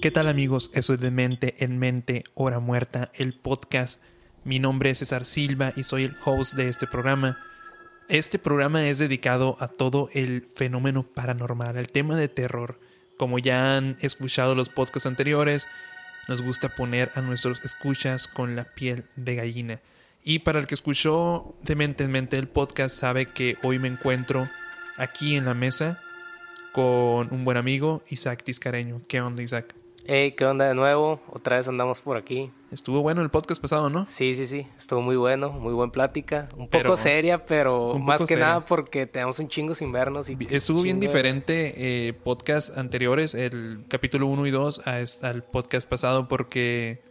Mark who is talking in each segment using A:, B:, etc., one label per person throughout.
A: ¿Qué tal amigos? Eso es de Mente en Mente, Hora Muerta, el podcast. Mi nombre es César Silva y soy el host de este programa. Este programa es dedicado a todo el fenómeno paranormal, al tema de terror. Como ya han escuchado los podcasts anteriores, nos gusta poner a nuestros escuchas con la piel de gallina. Y para el que escuchó de mente en mente el podcast sabe que hoy me encuentro aquí en la mesa con un buen amigo, Isaac Tiscareño. ¿Qué onda, Isaac?
B: Hey, ¿qué onda de nuevo? Otra vez andamos por aquí.
A: Estuvo bueno el podcast pasado, ¿no?
B: Sí, sí, sí. Estuvo muy bueno, muy buena plática. Un poco seria, pero más que nada porque tenemos un chingo sin vernos. Y
A: Estuvo bien diferente eh, podcast anteriores, el capítulo 1 y 2, al podcast pasado porque,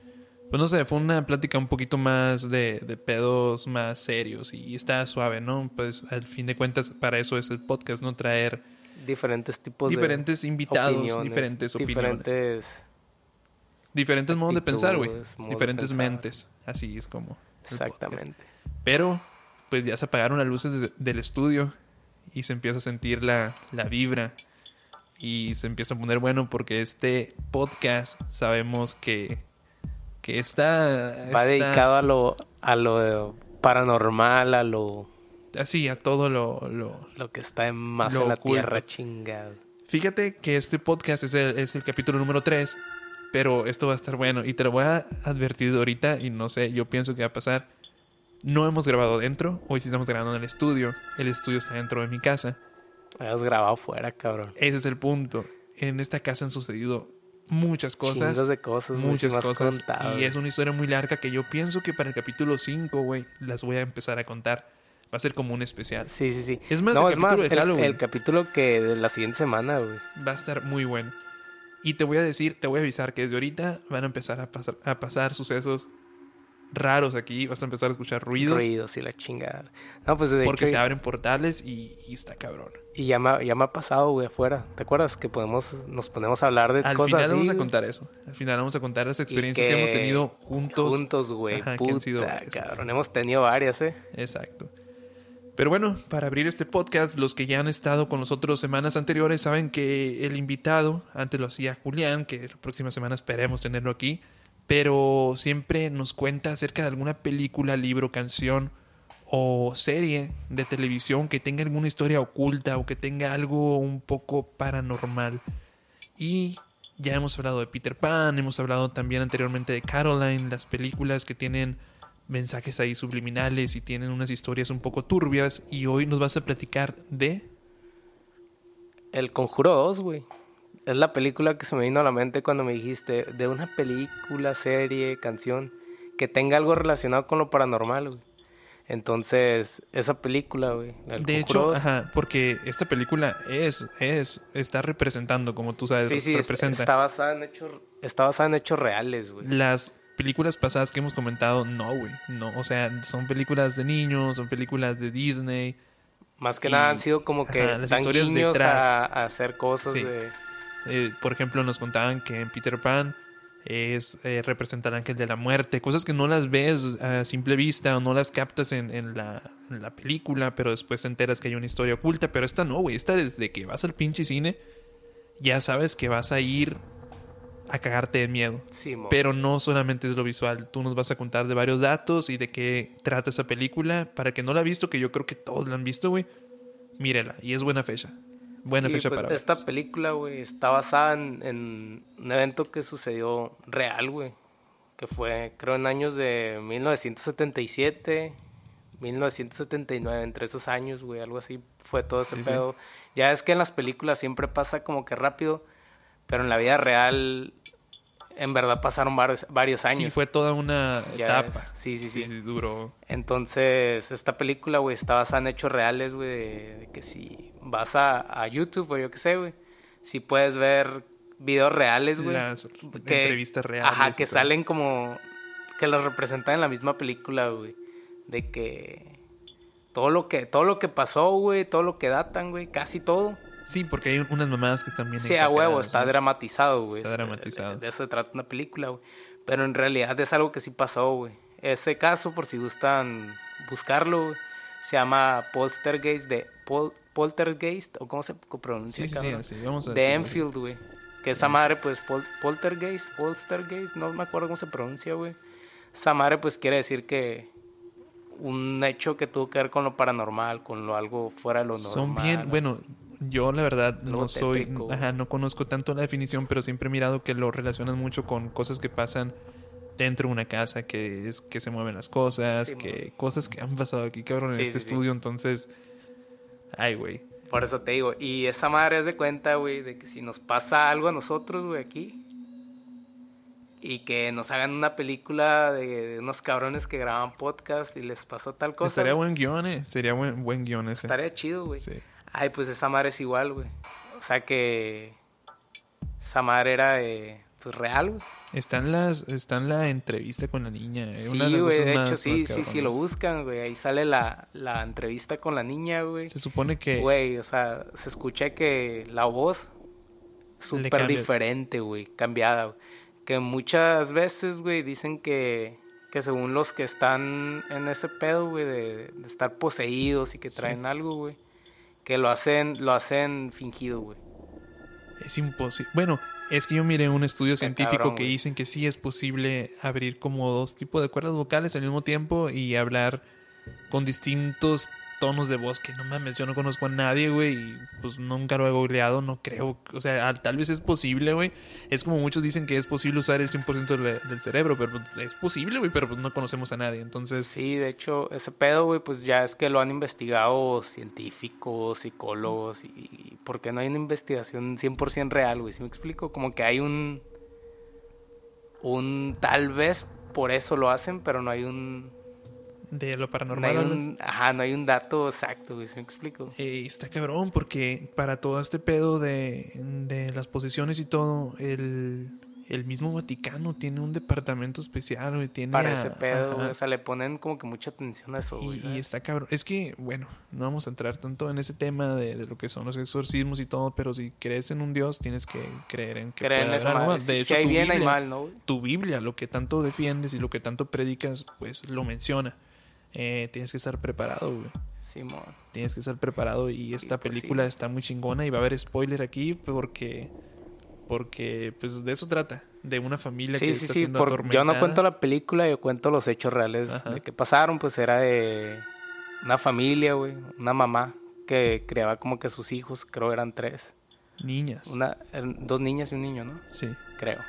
A: pues no sé, fue una plática un poquito más de, de pedos más serios y está suave, ¿no? Pues al fin de cuentas para eso es el podcast, ¿no? Traer
B: diferentes tipos
A: diferentes invitados, diferentes opiniones. Diferentes... Diferentes modos de pensar, güey. Diferentes mentes. Así es como.
B: Exactamente.
A: Pero, pues ya se apagaron las luces del estudio y se empieza a sentir la, la vibra. Y se empieza a poner bueno porque este podcast sabemos que, que está...
B: Va dedicado a lo, a lo paranormal, a lo
A: así a todo lo...
B: Lo, que está en más en la tierra chingado.
A: Fíjate que este podcast es el, es el capítulo número 3, pero esto va a estar bueno y te lo voy a advertir ahorita y no sé, yo pienso que va a pasar. No hemos grabado dentro, hoy sí estamos grabando en el estudio, el estudio está dentro de mi casa.
B: Has grabado fuera, cabrón.
A: Ese es el punto. En esta casa han sucedido muchas cosas.
B: de cosas.
A: Muchas cosas. Y es una historia muy larga que yo pienso que para el capítulo 5, güey, las voy a empezar a contar. Va a ser como un especial.
B: Sí, sí, sí.
A: Es más, el capítulo de
B: Halloween. El, capítulo que de la siguiente semana, güey.
A: Va a estar muy bueno. Y te voy a decir, te voy a avisar que desde ahorita van a empezar a pasar, a pasar sucesos raros aquí. Vas a empezar a escuchar ruidos.
B: Ruidos y la chingada. No, pues
A: Porque se abren portales y, está cabrón.
B: Y ya me, ya me ha pasado, güey, afuera. ¿Te acuerdas que podemos, nos ponemos a hablar de
A: Al
B: cosas
A: final vamos a contar eso. Al final vamos a contar las experiencias que... hemos tenido juntos.
B: Juntos, güey. Puta, cabrón. Hemos tenido varias, ¿eh?
A: Exacto. Pero bueno, para abrir este podcast, los que ya han estado con nosotros semanas anteriores saben que el invitado, antes lo hacía Julián, que la próxima semana esperemos tenerlo aquí, pero siempre nos cuenta acerca de alguna película, libro, canción o serie de televisión que tenga alguna historia oculta o que tenga algo un poco paranormal. Y ya hemos hablado de Peter Pan, hemos hablado también anteriormente de Caroline, las películas que tienen mensajes ahí subliminales y tienen unas historias un poco turbias. Y hoy nos vas a platicar de.
B: El Conjuro 2, güey. Es la película que se me vino a la mente cuando me dijiste de una película, serie, canción que tenga algo relacionado con lo paranormal, güey. Entonces, esa película, güey.
A: De hecho, ajá, porque esta película es, es, está representando, como tú sabes,
B: sí, sí, representa. Está basada en hechos, está basada en hechos reales, güey.
A: Las películas pasadas que hemos comentado, no, güey. No, o sea, son películas de niños, son películas de Disney.
B: Más que nada han sido como que las historias detrás. A, a, hacer cosas de...
A: Eh, por ejemplo, nos contaban que en Peter Pan es eh, representa al ángel de la muerte, cosas que no las ves a simple vista o no las captas en, en, la, en la película, pero después te enteras que hay una historia oculta, pero esta no, güey, esta desde que vas al pinche cine ya sabes que vas a ir a cagarte de miedo. Pero no solamente es lo visual, tú nos vas a contar de varios datos y de qué trata esa película. Para que no la ha visto, que yo creo que todos la han visto, güey, mírela. Y es buena fecha. Buena fecha pues, para
B: Esta película, güey, está basada en, un evento que sucedió real, güey. Que fue, creo, en años de 1977, 1979, entre esos años, güey, algo así. Fue todo ese pedo. Ya es que en las películas siempre pasa como que rápido pero en la vida real en verdad pasaron varios, varios años.
A: Sí, fue toda una etapa.
B: Sí, sí, sí,
A: sí. duro.
B: Entonces, esta película, güey, está basada en hechos reales, güey, de, que si vas a, YouTube o yo qué sé, güey, si puedes ver videos reales, güey.
A: Las entrevistas reales.
B: Ajá, que salen como... que los representan en la misma película, güey. De que... Todo lo que, todo lo que pasó, güey, todo lo que datan, güey, casi todo
A: Sí, porque hay unas mamadas que están bien
B: Sí, a huevo, está dramatizado, güey.
A: Está dramatizado.
B: De, eso se trata una película, güey. Pero en realidad es algo que sí pasó, güey. Ese caso, por si gustan buscarlo, se llama Poltergeist de Poltergeist, o cómo se pronuncia,
A: sí, sí, sí, vamos a
B: De Enfield, güey. Que esa madre, pues, pol poltergeist, poltergeist, no me acuerdo cómo se pronuncia, güey. Esa madre, pues, quiere decir que un hecho que tuvo que ver con lo paranormal, con lo algo fuera de lo normal.
A: Son bien,
B: ¿no?
A: bueno, yo la verdad no soy, ajá, no conozco tanto la definición, pero siempre he mirado que lo relacionan mucho con cosas que pasan dentro de una casa, que es que se mueven las cosas,
B: Sí,
A: que cosas que han pasado aquí, cabrón, en este
B: sí,
A: estudio, entonces, ay, güey.
B: Por eso te digo. Y esa madre es de cuenta, güey, de que si nos pasa algo a nosotros, güey, aquí. Y que nos hagan una película de, unos cabrones que graban podcast y les pasó tal cosa.
A: Estaría buen guion, eh, sería buen, buen guion ese.
B: estaría chido, güey.
A: Sí.
B: Ay, pues esa madre es igual, güey. O sea que esa madre era de, pues real, güey.
A: Está en, las, está en la entrevista con la niña. eh,
B: Sí,
A: una de
B: güey, de
A: más-
B: hecho, sí,
A: más
B: sí, sí lo buscan, güey. Ahí sale la, la entrevista con la niña, güey.
A: Se supone que...
B: Güey, o sea, se escucha que la voz súper diferente, güey, cambiada. güey. Que muchas veces, güey, dicen que, que según los que están en ese pedo, güey, de, de estar poseídos y que
A: Sí.
B: traen algo, güey, que lo hacen, lo hacen fingido, güey.
A: Es imposible. Bueno, es que yo miré un estudio
B: Está
A: científico
B: cabrón,
A: que dicen que sí es posible abrir como dos tipos de cuerdas vocales al mismo tiempo y hablar con distintos tonos de voz que no mames, yo no conozco a nadie, güey, y pues nunca lo he googleado, no creo, o sea, al- tal vez es posible, güey. Es como muchos dicen que es posible usar el 100% del, del cerebro, pero pues, es posible, güey, pero pues no conocemos a nadie, entonces
B: Sí, de hecho, ese pedo, güey, pues ya es que lo han investigado científicos, psicólogos, y, y porque no hay una investigación 100% real, güey, ¿sí me explico? Como que hay un, un, tal vez por eso lo hacen, pero no hay un,
A: de lo
B: no
A: paranormal.
B: hay
A: hablas.
B: un, ajá, no hay un dato exacto, güey, ¿sí me explico?
A: Eh, está cabrón porque para todo este pedo de, de las posesiones y todo, el, el mismo Vaticano tiene un departamento especial, güey, tiene...
B: Para ese pedo, güey, o sea, le ponen como que mucha atención a eso, güey,
A: y, está cabrón. Es que, bueno, no vamos a entrar tanto en ese tema de, de lo que son los exorcismos y todo, pero si crees en un Dios, tienes que creer en que
B: Creen
A: puede
B: esa
A: haber algo
B: madre.
A: más. De
B: Si-
A: hecho,
B: si hay
A: tu
B: bien, hay mal, ¿no?
A: tu Biblia, lo que tanto defiendes y lo que tanto predicas, pues lo menciona. Eh, tienes que estar preparado, güey.
B: Simón.
A: Tienes que estar preparado y esta
B: pues, sí.
A: película está muy chingona y va a haber spoiler aquí porque porque pues de eso trata, de una familia
B: Sí,
A: que
B: sí,
A: está
B: sí.
A: siendo
B: yo no cuento la película, yo cuento los hechos reales
A: Ajá.
B: de que pasaron. Pues era de una familia, güey. Una mamá que criaba como que sus hijos, creo eran tres.
A: niñas.
B: Una, eran dos niñas y un niño, ¿no?
A: Sí.
B: Creo.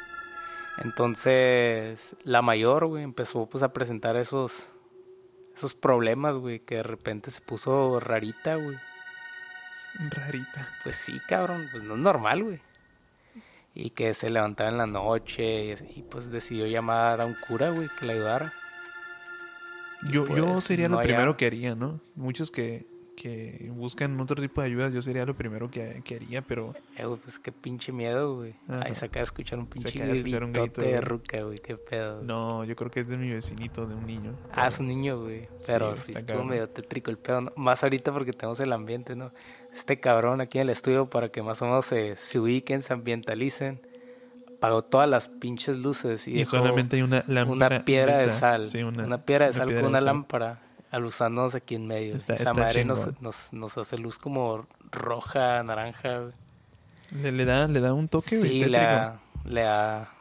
B: Entonces, la mayor, güey, empezó pues a presentar esos, esos problemas, güey, que de repente se puso rarita, güey.
A: Rarita.
B: Pues sí, cabrón, pues no es normal, güey. Y que se levantaba en la noche y, pues decidió llamar a un cura, güey, que le ayudara. Y,
A: Yo, yo
B: pues,
A: sería
B: no
A: lo primero que haría, ¿no? Muchos que, que buscan otro tipo de ayudas, yo sería lo primero que, que haría, pero
B: Eh, güey, pues qué pinche miedo, güey.
A: Ajá.
B: Ahí se acaba de escuchar un pinche
A: acaba de escuchar un grito,
B: de
A: güey.
B: ruca, güey, qué pedo.
A: no, yo creo que es de mi vecinito, de un niño.
B: Ah, es un niño, güey.
A: Sí,
B: Pero
A: está
B: sí, estuvo
A: cabrón.
B: medio tétrico el pedo. ¿no? Más ahorita porque tenemos el ambiente, ¿no? Este cabrón aquí en el estudio para que más o menos se, se ubiquen, se ambientalicen. Apagó todas las pinches luces y,
A: y
B: dejó
A: solamente hay una lámpara.
B: una piedra de
A: sal. Sí,
B: una, piedra de sal
A: piedra
B: con una lámpara aluzándonos aquí en medio.
A: Está-
B: Esa
A: está
B: madre nos,
A: chingón.
B: nos, nos hace luz como roja, naranja.
A: Le, le da, le da un toque, güey,
B: Sí, le da, le da,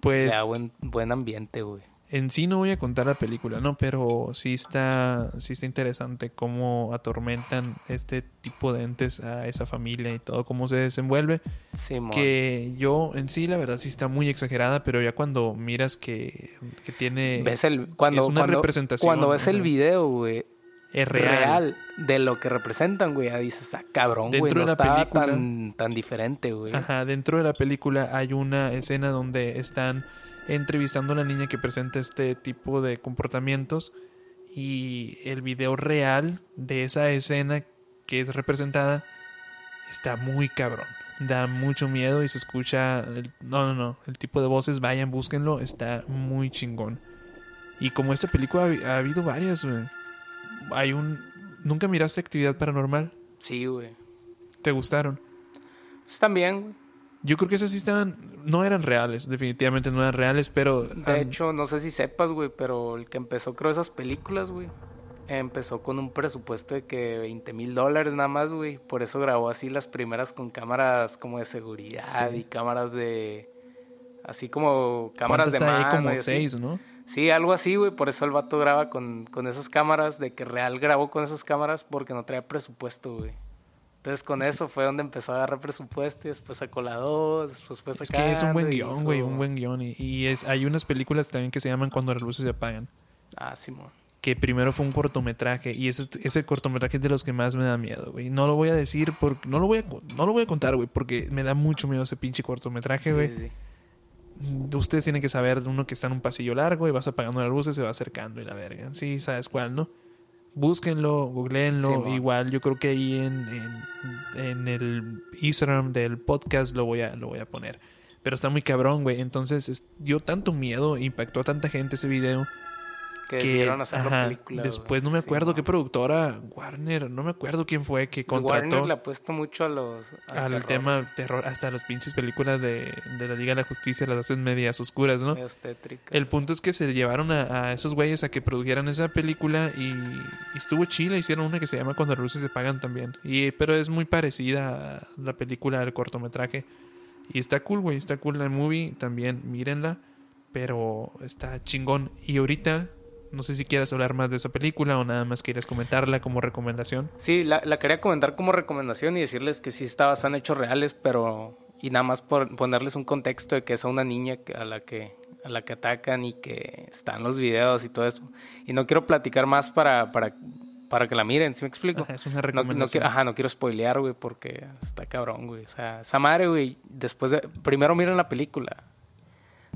A: Pues
B: le da buen, buen ambiente, güey.
A: En sí no voy a contar la película, ¿no? Pero sí está, sí está interesante cómo atormentan este tipo de entes a esa familia y todo, cómo se desenvuelve.
B: Simón.
A: Que yo en sí, la verdad, sí está muy exagerada, pero ya cuando miras que, que tiene...
B: ves el cuando
A: es una
B: cuando,
A: representación,
B: cuando ves el video, güey,
A: es real.
B: real. de lo que representan, güey, ya dices, ah, cabrón, güey,
A: Dentro
B: no
A: de la
B: estaba
A: película-
B: tan tan diferente, güey.
A: Ajá, dentro de la película hay una escena donde están entrevistando a la niña que presenta este tipo de comportamientos y el video real de esa escena que es representada está muy cabrón. Da mucho miedo y se escucha... el- no, no, no. El tipo de voces, vayan, búsquenlo. Está muy chingón. Y como esta película ha, ha habido varias, güey. Hay un... ¿Nunca miraste Actividad Paranormal?
B: Sí, güey.
A: ¿Te gustaron?
B: Pues también, güey.
A: Yo creo que esas sí estaban, no eran reales, definitivamente no eran reales, pero
B: De hecho, no sé si sepas, güey, pero el que empezó creo esas películas, güey, empezó con un presupuesto de que 20 mil dólares nada más, güey. Por eso grabó así las primeras con cámaras como de seguridad
A: Sí.
B: y cámaras de... Así como cámaras de
A: ¿Cuántas hay?
B: mano.
A: Como seis, ¿no?
B: Sí, algo así, güey. Por eso el vato graba con, con esas cámaras, de que real grabó con esas cámaras porque no traía presupuesto, güey. Entonces con eso fue donde empezó a agarrar presupuesto y después sacó la dos, después fue
A: Es que es un buen
B: sacando
A: guion, güey, un buen guion. Y, y es, hay unas películas también que se llaman Cuando las luces se apagan.
B: Ah, Simón.
A: Que primero fue un cortometraje. Y ese, ese cortometraje es de los que más me da miedo, güey. No lo voy a decir porque... No lo voy a, no lo voy a contar, güey, porque me da mucho miedo ese pinche cortometraje,
B: Sí,
A: güey.
B: sí, sí.
A: Ustedes tienen que saber uno que está en un pasillo largo y vas apagando las luces se va acercando y la verga. Sí, sabes cuál, ¿no? Búsquenlo, googleenlo.
B: Sí.
A: Igual yo creo que ahí en, en, en el Instagram del podcast lo voy a, lo voy a poner. Pero está muy cabrón, güey. Entonces es- dio tanto miedo, impactó a tanta gente ese video.
B: Que decidieron hacer la
A: ajá,
B: película.
A: después no me acuerdo qué productora, Warner, no me acuerdo quién fue que
B: Pues
A: contrató
B: Warner le apuesta mucho a los...
A: al
B: terror,
A: tema terror, hasta las pinches películas de, de la Liga de la Justicia las hacen medias oscuras, ¿no? El punto es que se llevaron a, a esos güeyes a que produjeran esa película y, y estuvo chila. Hicieron una que se llama Cuando las luces se pagan también. Y, pero es muy parecida a la película del cortometraje. Y está cool, güey. Está cool la movie. También mírenla. Pero está chingón. Y ahorita, no sé si quieras hablar más de esa película o nada más quieres comentarla como recomendación.
B: Sí, la, la quería comentar como recomendación y decirles que sí está basada en hechos reales, pero... Y nada más por ponerles un contexto de que es a una niña a la que a la que atacan y que están los videos y todo eso. Y no quiero platicar más para, para, para que la miren, ¿sí me explico?
A: Ajá, es una
B: No, no
A: recomendación.
B: quiero, ajá, no quiero spoilear, güey, porque está cabrón, güey. O sea, esa madre, güey, después de... Primero miren la película.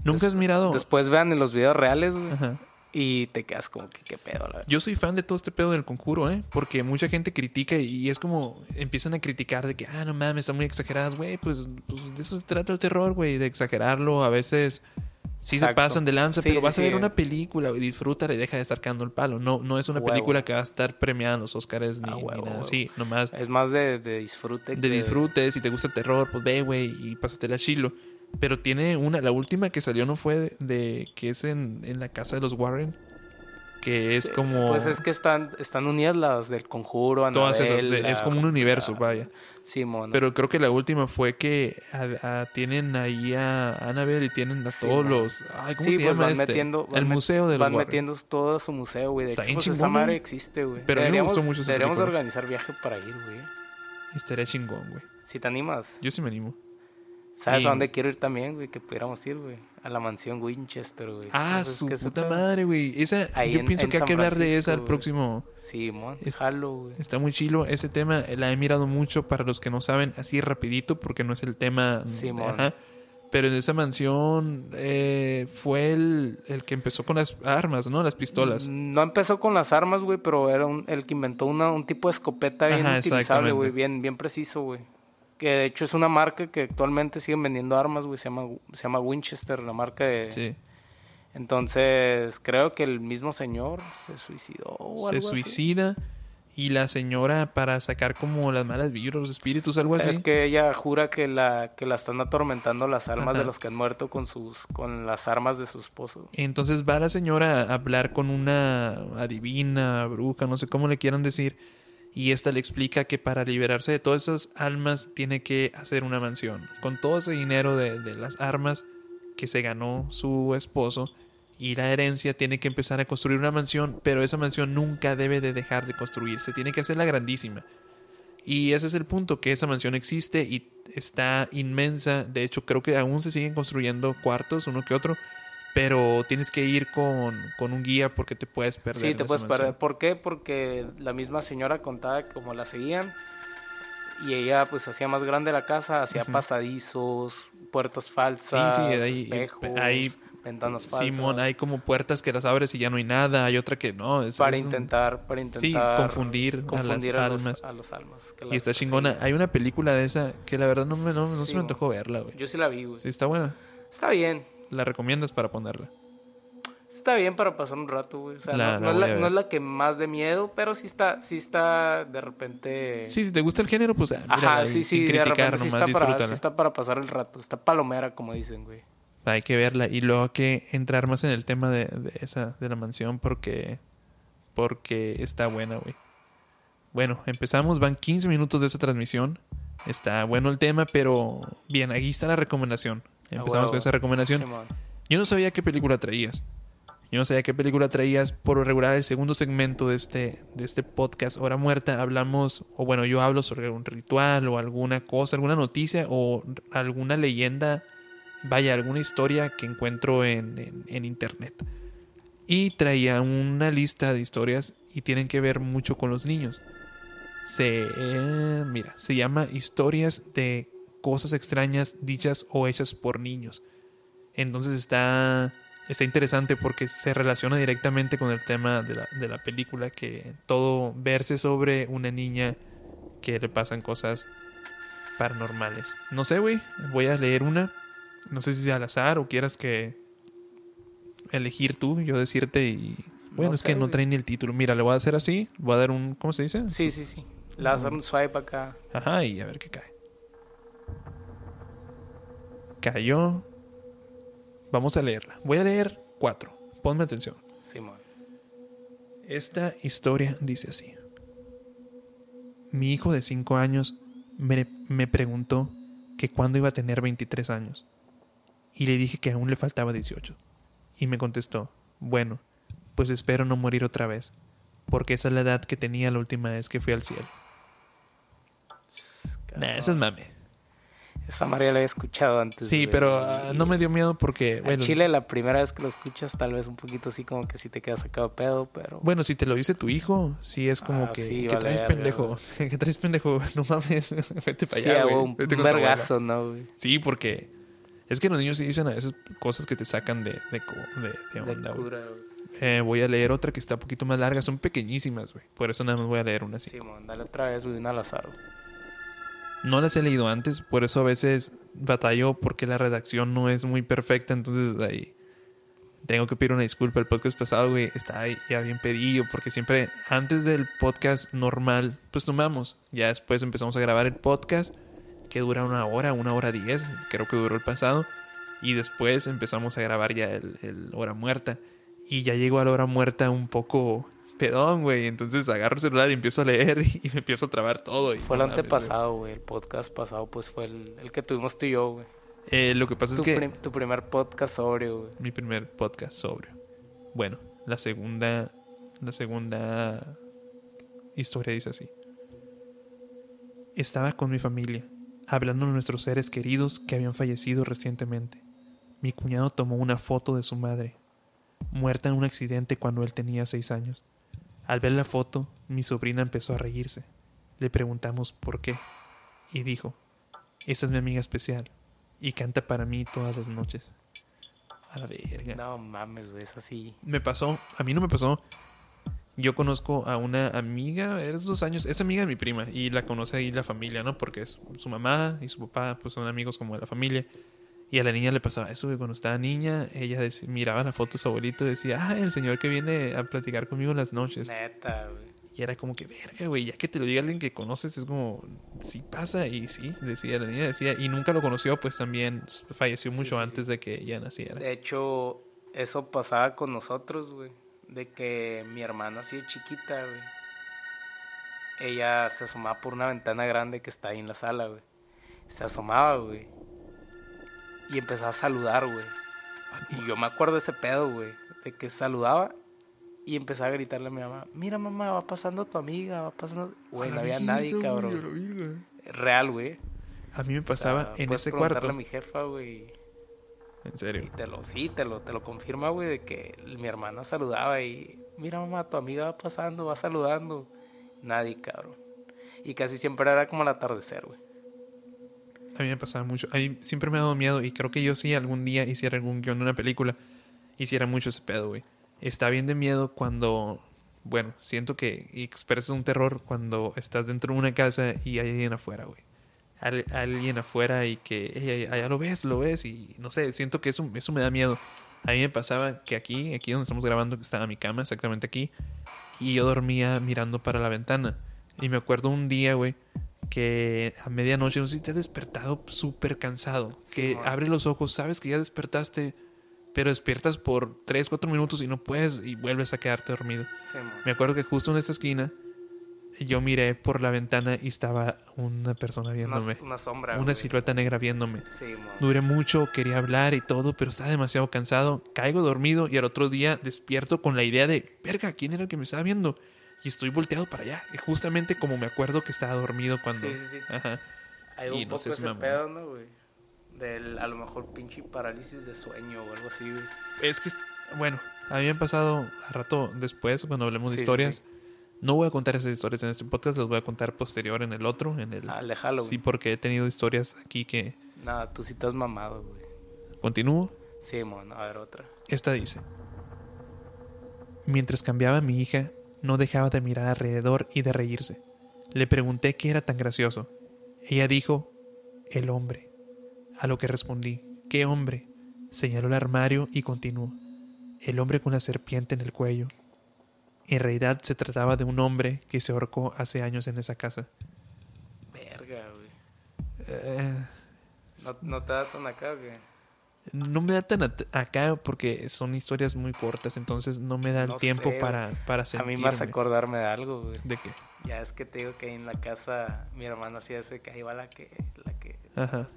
A: Nunca has mirado.
B: Después vean en los videos reales, güey.
A: Ajá.
B: Y te quedas como que qué pedo, la verdad.
A: Yo soy fan de todo este pedo del conjuro, ¿eh? Porque mucha gente critica y es como empiezan a criticar de que, ah, no mames, están muy exageradas, güey. Pues, pues de eso se trata el terror, güey, de exagerarlo. A veces sí se pasan de lanza,
B: Sí,
A: pero
B: sí,
A: vas a ver una película, güey, disfrútala y deja de estar cagando el palo. No, no es una
B: Huevo.
A: película que va a estar premiada en los Oscars ni,
B: Ah,
A: ni nada así. Nomás
B: Es más de, de disfrute.
A: de
B: que-
A: disfrute. Si te gusta el terror, pues ve, güey, y pásatela chilo. Pero tiene una, la última que salió no fue de, de- que es en, en la casa de los Warren. Que es
B: Sí,
A: como.
B: Pues es que están, están unidas las del conjuro,
A: Todas esas, es como un universo,
B: la-
A: vaya.
B: Simón.
A: Pero creo que la última fue que a- a- tienen ahí a Annabelle y tienen a
B: Sí,
A: todos
B: man.
A: los. Ay, ¿Cómo
B: sí,
A: se
B: pues
A: llama
B: van
A: este?
B: metiendo... van
A: el museo de los
B: Van
A: Warren.
B: metiendo todo su museo, güey. De
A: Está
B: hecho, pues esa
A: chingón,
B: madre existe, güey.
A: Pero a mí me gustó mucho esa
B: Deberíamos de organizar viaje para ir, güey.
A: Estaría chingón, güey.
B: Si te animas.
A: Yo sí me animo.
B: ¿Sabes a dónde quiero ir también, güey? Que pudiéramos ir, güey. A la mansión Winchester, güey.
A: Ah, su
B: ¿qué se
A: puta madre, güey. Esa,
B: Ahí
A: yo
B: en-
A: pienso
B: en
A: que hay que hablar de esa
B: güey.
A: próximo.
B: Sí, mon.
A: Es-
B: Jalo, güey.
A: Está muy chilo. Ese tema la he mirado mucho para los que no saben, así rapidito, porque no es el tema. Ajá. Pero en esa mansión eh, fue el, el que empezó con las armas, ¿no? Las pistolas.
B: No empezó con las armas, güey, pero era un- el que inventó una, un tipo de escopeta bien
A: Ajá,
B: utilizable, güey, bien, bien preciso, güey. Que de hecho es una marca que actualmente siguen vendiendo armas, güey, se llama, se llama Winchester, la marca de...
A: Sí.
B: Entonces, creo que el mismo señor se suicidó o
A: Se
B: algo así.
A: suicida y la señora para sacar como las malas vibras, los espíritus, algo así.
B: Es que ella jura que la, que la están atormentando las almas
A: Ajá.
B: de los que han muerto con sus, con las armas de su esposo.
A: Entonces va la señora a hablar con una adivina, bruja, no sé cómo le quieran decir, y esta le explica que para liberarse de todas esas almas tiene que hacer una mansión. Con todo ese dinero de, de las armas que se ganó su esposo y la herencia, tiene que empezar a construir una mansión, pero esa mansión nunca debe de dejar de construirse, tiene que hacerla grandísima. Y ese es el punto, que esa mansión existe y está inmensa. De hecho, creo que aún se siguen construyendo cuartos, uno que otro. Pero tienes que ir con, con un guía porque te puedes perder.
B: Sí, te puedes
A: mansión.
B: perder. ¿Por qué? Porque la misma señora contaba como la seguían y ella pues hacía más grande la casa, hacía pasadizos, puertas falsas,
A: Sí, sí, ahí-
B: espejos,
A: ahí-
B: ventanas falsas.
A: Simón, hay como puertas que las abres y ya no hay nada. Hay otra que no. Es,
B: para
A: es un-
B: intentar, para
A: Sí,
B: intentar
A: confundir,
B: confundir
A: a
B: a,
A: las
B: los,
A: almas.
B: a los almas.
A: Y está chingona. Hay una película de esa que la verdad no, me, no, no se
B: Sí,
A: me antojó verla, güey.
B: Yo sí la vi, güey.
A: Sí, está buena.
B: Está bien.
A: La recomiendas para ponerla.
B: Está bien para pasar un rato, güey. O sea,
A: La-
B: no,
A: la
B: no es la,
A: a ver.
B: no es la que más de miedo, pero sí está, sí está de repente...
A: Sí, si te gusta el género, pues ah, mírala
B: Ajá, sí, sí, de repente sí está, para, sí está para pasar el rato. Está palomera, como dicen, güey.
A: Hay que verla y luego hay que entrar más en el tema de, de esa, de la mansión porque porque está buena, güey. Bueno, empezamos, van 15 minutos de esa transmisión. Está bueno el tema, pero bien, aquí está la recomendación. Empezamos
B: huevo.
A: con esa recomendación.
B: Simón.
A: Yo no sabía qué película traías. Yo no sabía qué película traías. Por regular, el segundo segmento de este, de este podcast, Hora Muerta, hablamos, o bueno, yo hablo sobre un ritual o alguna cosa, alguna noticia o alguna leyenda, vaya, alguna historia que encuentro en, en- en internet. Y traía una lista de historias y tienen que ver mucho con los niños. Se, eh, mira, se llama Historias de cosas extrañas dichas o hechas por niños. Entonces está, está interesante porque se relaciona directamente con el tema de la, de la película, que todo verse sobre una niña que le pasan cosas paranormales. No sé, güey, voy a leer una. No sé si sea al azar o quieras que elegir tú, yo decirte y... Bueno,
B: No
A: es
B: sé,
A: que no trae ni el título. Mira, le voy a hacer así. Voy a dar un... ¿Cómo se dice?
B: Sí, sí, sí. Le vas a hacer un swipe acá.
A: Ajá, y a ver qué cae. Cayó. Vamos a leerla. Voy a leer cuatro. Ponme atención.
B: Simón.
A: Esta historia dice así. Mi hijo de 5 años me, me preguntó que cuándo iba a tener 23 años. Y le dije que aún le faltaba 18. Y me contestó, bueno, pues espero no morir otra vez, porque esa es la edad que tenía la última vez que fui al cielo. Nah, eso es mame.
B: Esa María la había escuchado antes.
A: Sí,
B: güey,
A: pero ah, no me dio miedo porque, bueno,
B: Chile, la primera vez que lo escuchas, tal vez un poquito así como que sí te quedas sacado pedo, pero.
A: bueno, si te lo dice tu hijo, sí es como
B: Ah,
A: que,
B: sí,
A: ¿qué
B: vale
A: traes pendejo? ¿Qué traes pendejo? No mames, vete para
B: sí,
A: allá, güey.
B: un,
A: Vete
B: un vergazo, ¿no, güey?
A: Sí, porque es que los niños sí dicen a veces cosas que te sacan de, de, de- de onda, güey.
B: cura.
A: Eh, voy a leer otra que está un poquito más larga, son pequeñísimas, güey. Por eso nada más voy a leer una así.
B: Simón, dale otra vez, güey, una al azar, güey.
A: No las he leído antes, por eso a veces batallo porque la redacción no es muy perfecta, entonces ahí tengo que pedir una disculpa. El podcast pasado, güey, está ahí ya bien pedido porque siempre antes del podcast normal, pues tomamos. Ya después empezamos a grabar el podcast que dura una hora, una hora diez, creo que duró el pasado. Y después empezamos a grabar ya el, el hora muerta. Y ya llegó a la hora muerta un poco pedón, güey. Entonces agarro el celular y empiezo a leer y me empiezo a trabar todo. y
B: Fue el antepasado, güey. El podcast pasado, pues fue el, el que tuvimos tú y yo, güey.
A: Eh, lo que pasa
B: Tu,
A: es que
B: prim- tu primer podcast sobrio, güey.
A: mi primer podcast sobrio. Bueno, la segunda, la segunda historia dice así. Estaba con mi familia, hablando de nuestros seres queridos que habían fallecido recientemente. Mi cuñado tomó una foto de su madre, muerta en un accidente cuando él tenía seis años. Al ver la foto, mi sobrina empezó a reírse. Le preguntamos por qué, y dijo, esa es mi amiga especial, y canta para mí todas las noches. A la verga.
B: No mames, güey, es así.
A: Me pasó, a mí no me pasó. Yo conozco a una amiga, esos dos años, es amiga de mi prima y la conoce ahí la familia, ¿no? Porque es su mamá y su papá, pues son amigos como de la familia. Y a la niña le pasaba eso. Cuando estaba niña, ella dec- miraba la foto de su abuelito y decía, ah, el señor que viene a platicar conmigo en las noches.
B: Neta, güey.
A: Y era como que, verga, güey, ya que te lo diga alguien que conoces, es como, sí pasa. Y sí, decía la niña, decía, y nunca lo conoció, pues también falleció mucho
B: sí,
A: antes de que ella naciera.
B: De hecho, eso pasaba con nosotros, güey. De que mi hermana así de chiquita, güey. Ella se asomaba por una ventana grande que está ahí en la sala, güey. Se asomaba, güey. Y empezaba a saludar, güey. Y yo me acuerdo de ese pedo, güey. De que saludaba y empezaba a gritarle a mi mamá, mira mamá, va pasando tu amiga, va pasando... Güey, no había nadie, cabrón. Real, güey.
A: A mí me
B: O sea,
A: pasaba en ese cuarto.
B: a mi jefa, güey.
A: En
B: Y
A: serio.
B: te lo, sí, te lo, te lo confirma, güey, de que mi hermana saludaba y, mira mamá, tu amiga va pasando, va saludando. Nadie, cabrón. Y casi siempre era como al atardecer, güey.
A: A mí me pasaba mucho. A mí siempre me ha dado miedo y creo que yo sí algún día hiciera algún guion de una película. Hiciera mucho ese pedo, güey. Está bien de miedo cuando... Bueno, siento que expresas un terror cuando estás dentro de una casa y hay alguien afuera, güey. Al- alguien afuera y que "Ey, allá lo ves, lo ves y no sé, siento que eso, eso me da miedo. A mí me pasaba que aquí, aquí donde estamos grabando, que estaba mi cama, exactamente aquí, y yo dormía mirando para la ventana. Y me acuerdo un día, güey, que a medianoche, no sé si te has despertado súper cansado, que
B: man.
A: abre los ojos, sabes que ya despertaste, pero despiertas por 3, 4 minutos y no puedes y vuelves a quedarte dormido.
B: Sí.
A: Me acuerdo que justo en esta esquina yo miré por la ventana y estaba una persona
B: Una,
A: viéndome.
B: una sombra.
A: Una
B: güey.
A: silueta negra viéndome.
B: Sí.
A: Duré mucho, quería hablar y todo, pero estaba demasiado cansado. Caigo dormido y al otro día despierto con la idea de, verga, ¿quién era el que me estaba viendo? Y estoy volteado para allá. Y justamente como me acuerdo que estaba dormido cuando...
B: Sí, sí, sí.
A: Ajá.
B: Hay
A: Y
B: un
A: no
B: poco
A: seas
B: ese
A: mamón.
B: pedo, ¿no, güey? Del, a lo mejor pinche parálisis de sueño o algo así, güey.
A: Es que, bueno, a mí me han pasado a rato después, cuando hablemos de
B: Sí,
A: historias.
B: sí.
A: No voy a contar esas historias en este podcast, las voy a contar posterior en el otro, en el...
B: Ah, Halloween.
A: Sí, porque he tenido historias aquí que...
B: Nada, tú sí te has mamado, güey.
A: Continúo.
B: Sí, mon, a ver otra.
A: Esta dice, mientras cambiaba a mi hija, no dejaba de mirar alrededor y de reírse. Le pregunté qué era tan gracioso. Ella dijo, el hombre. A lo que respondí, ¿qué hombre? Señaló el armario y continuó, el hombre con la serpiente en el cuello. En realidad se trataba de un hombre que se ahorcó hace años en esa casa.
B: Verga, güey.
A: Eh,
B: ¿No, no te da tan acá, güey?
A: No me da tan acá porque son historias muy cortas, entonces no me da el
B: No
A: tiempo
B: sé,
A: para, para
B: A
A: sentirme.
B: mí me hace acordarme de algo, güey.
A: ¿De qué?
B: Ya es que te digo que ahí en la casa mi hermano hacía eso de que ahí va la que... La que
A: Ajá.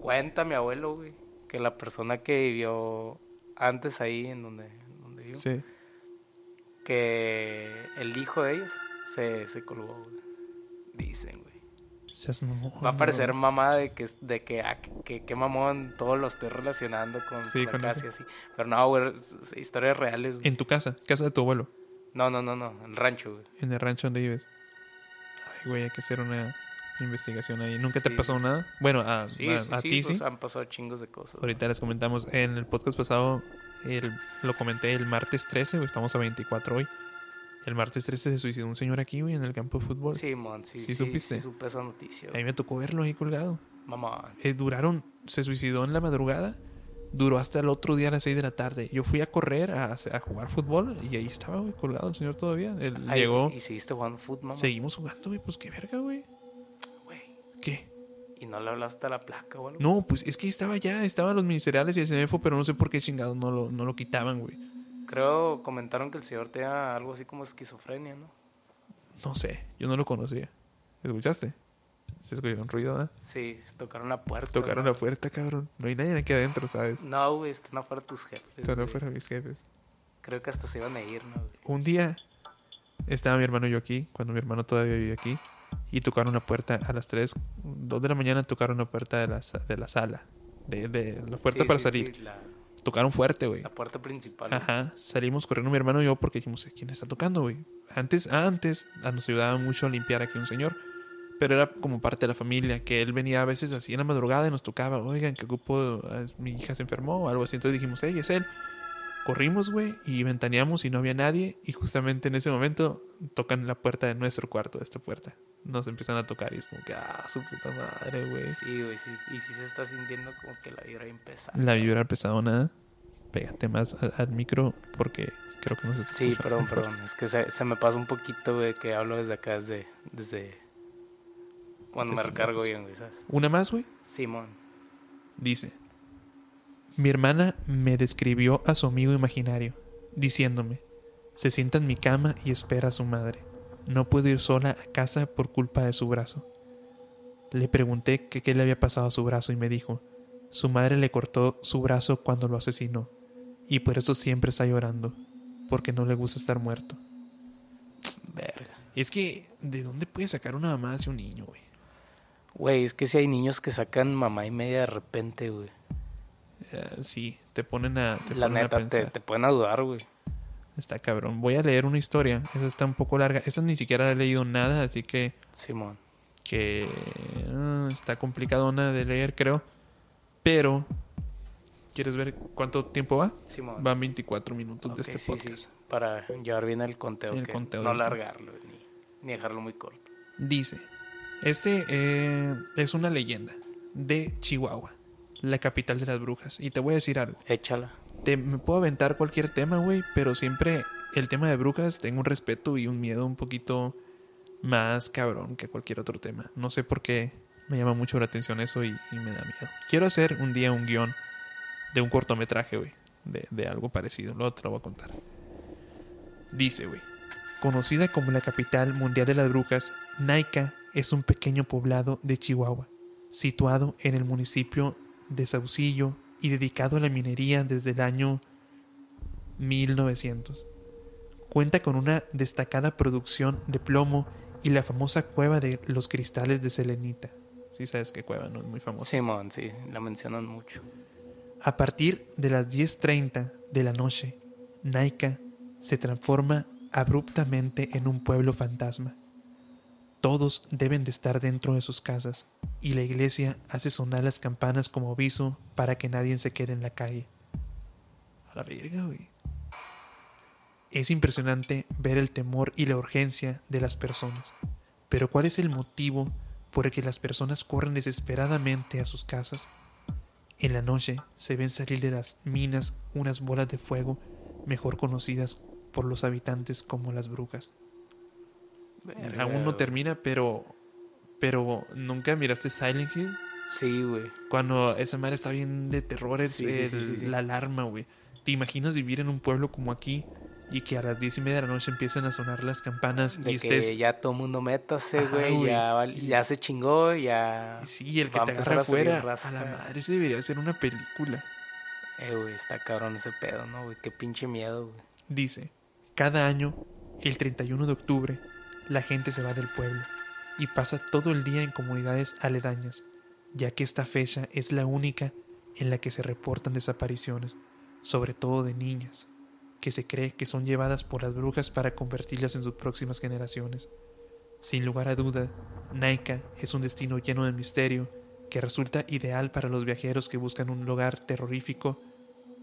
B: Cuenta mi abuelo, güey, que la persona que vivió antes ahí en donde, donde vivo,
A: Sí.
B: que el hijo de ellos se, se colgó, güey. Dicen, güey.
A: Seas mamón,
B: Va a parecer mamá de que, de que, ah, que, que mamón, todo lo estoy relacionando con,
A: Sí,
B: con
A: con
B: la casa y así. Pero no, güey, es- historias reales, güey.
A: En tu casa, casa de tu abuelo,
B: No, no, no, no, en el rancho, güey.
A: en el rancho donde vives. Ay, güey, hay que hacer una investigación ahí. ¿Nunca te
B: Sí.
A: pasó nada? Bueno, a,
B: Sí,
A: a,
B: sí,
A: a
B: sí,
A: ti
B: pues
A: sí.
B: han pasado chingos de cosas. güey.
A: Ahorita les comentamos. En el podcast pasado, el- lo comenté el martes 13, güey, estamos a 24 hoy. El martes 13 se suicidó un señor aquí, güey, en el campo de fútbol.
B: Sí, mon, sí,
A: ¿Sí
B: sí,
A: supiste?
B: sí supe esa noticia,
A: A mí me tocó verlo ahí colgado.
B: Mamá.
A: Eh, duraron, se suicidó en la madrugada, duró hasta el otro día a las 6 de la tarde. Yo fui a correr, a, a jugar fútbol y ahí estaba, güey, colgado el señor todavía. Él
B: Ay,
A: llegó,
B: Y seguiste jugando fútbol, mamá.
A: seguimos jugando, güey, pues qué verga, güey.
B: Güey.
A: ¿Qué?
B: ¿Y no le hablaste a la placa o algo?
A: No, pues es que estaba ya, estaban los ministeriales y el CNFO, pero no sé por qué chingados no lo, no lo quitaban, güey.
B: Creo, comentaron que el señor tenía algo así como esquizofrenia, ¿no?
A: No sé, yo no lo conocía. ¿Escuchaste? Se escuchó un ruido, ¿eh?
B: Sí, tocaron la puerta.
A: Tocaron
B: ¿no?
A: la puerta, cabrón. No hay nadie aquí adentro, ¿sabes?
B: No, güey, están afuera tus jefes.
A: Están afuera mis jefes.
B: Creo que hasta se iban a ir, ¿no? güey?
A: Un día estaba mi hermano y yo aquí, cuando mi hermano todavía vivía aquí, y tocaron la puerta a las 3, 2 de la mañana tocaron la puerta de la, de la sala, de, de la puerta
B: Sí,
A: para
B: sí,
A: salir.
B: sí, la,
A: Tocaron fuerte, güey.
B: la puerta principal.
A: Ajá, salimos corriendo mi hermano y yo porque dijimos, ¿quién está tocando, güey? Antes, antes ah, nos ayudaba mucho a limpiar aquí un señor, pero era como parte de la familia, que él venía a veces así en la madrugada y nos tocaba, oigan, que ocupo, ah, mi hija se enfermó o algo así, entonces dijimos, hey, es él. Corrimos, güey, y ventaneamos y no había nadie, y justamente en ese momento tocan la puerta de nuestro cuarto, de esta puerta. Nos empiezan a tocar y es como que, ah, su puta madre, güey.
B: Sí, güey, sí. Y sí se está sintiendo como que la vibra empezar.
A: La vibra pesadona, pégate más al micro porque creo que no se está
B: Sí, perdón, perdón. Es que se, se me pasa un poquito, güey, que hablo desde acá, desde... desde cuando me recargo bien, güey, ¿sabes?
A: Una más, güey.
B: Simón.
A: Dice, mi hermana me describió a su amigo imaginario, diciéndome, se sienta en mi cama y espera a su madre. No puedo ir sola a casa por culpa de su brazo. Le pregunté que qué le había pasado a su brazo y me dijo, su madre le cortó su brazo cuando lo asesinó, y por eso siempre está llorando, porque no le gusta estar muerto.
B: Verga.
A: Es que, ¿de dónde puede sacar una mamá hacia un niño, güey?
B: Güey, es que si hay niños que sacan mamá y media de repente, güey.
A: Eh, sí, te ponen a, te
B: La
A: ponen a
B: neta, te,
A: pensar.
B: te pueden ayudar, güey.
A: Está cabrón. Voy a leer una historia. Esa está un poco larga. Esta ni siquiera he leído nada, así que,
B: Simón.
A: que ah, está complicadona de leer, creo. Pero, ¿quieres ver cuánto tiempo va?
B: Simón.
A: Van 24 minutos de este
B: sí,
A: podcast.
B: sí, para llevar bien el conteo,
A: El
B: que
A: conteo
B: no largarlo ni, ni dejarlo muy corto.
A: Dice, este eh, es una leyenda de Chihuahua, la capital de las brujas. Y te voy a decir algo.
B: Échala.
A: Te, me puedo aventar cualquier tema, güey, pero siempre el tema de brujas tengo un respeto y un miedo un poquito más cabrón que cualquier otro tema. No sé por qué me llama mucho la atención eso y, me da miedo. Quiero hacer un día un guion de un cortometraje, güey. De, de algo parecido. Luego te lo voy a contar. Dice, güey. Conocida como la capital mundial de las brujas, Naica es un pequeño poblado de Chihuahua, situado en el municipio de Saucillo y dedicado a la minería desde el año 1900. Cuenta con una destacada producción de plomo y la famosa cueva de los cristales de selenita. Sí sabes qué cueva, ¿no? Es muy famosa.
B: Simón, sí, la mencionan mucho.
A: A partir de las 10.30 de la noche, Naika se transforma abruptamente en un pueblo fantasma. Todos deben de estar dentro de sus casas y la iglesia hace sonar las campanas como aviso para que nadie se quede en la calle. A la verga, güey. Es impresionante ver el temor y la urgencia de las personas. Pero ¿cuál es el motivo por el que las personas corren desesperadamente a sus casas? En la noche se ven salir de las minas unas bolas de fuego mejor conocidas por los habitantes como las brujas.
B: Verga,
A: Aún no termina, pero pero nunca miraste Silent Hill
B: Sí, güey.
A: cuando esa madre está bien de terror es
B: Sí,
A: el-
B: sí,
A: la alarma, güey. ¿Te imaginas vivir en un pueblo como aquí y que a las diez y media de la noche empiezan a sonar las campanas
B: De
A: y
B: que
A: estés
B: ya todo mundo métase, güey. Ya,
A: Y-
B: ya se chingó, ya.
A: Sí, el que
B: va
A: te agarra afuera. A la madre, ese debería ser una película.
B: Eh, güey, está cabrón ese pedo, ¿no, güey? Qué pinche miedo, güey.
A: Dice, cada año, el 31 de octubre, la gente se va del pueblo y pasa todo el día en comunidades aledañas, ya que esta fecha es la única en la que se reportan desapariciones, sobre todo de niñas, que se cree que son llevadas por las brujas para convertirlas en sus próximas generaciones. Sin lugar a duda, Naika es un destino lleno de misterio que resulta ideal para los viajeros que buscan un lugar terrorífico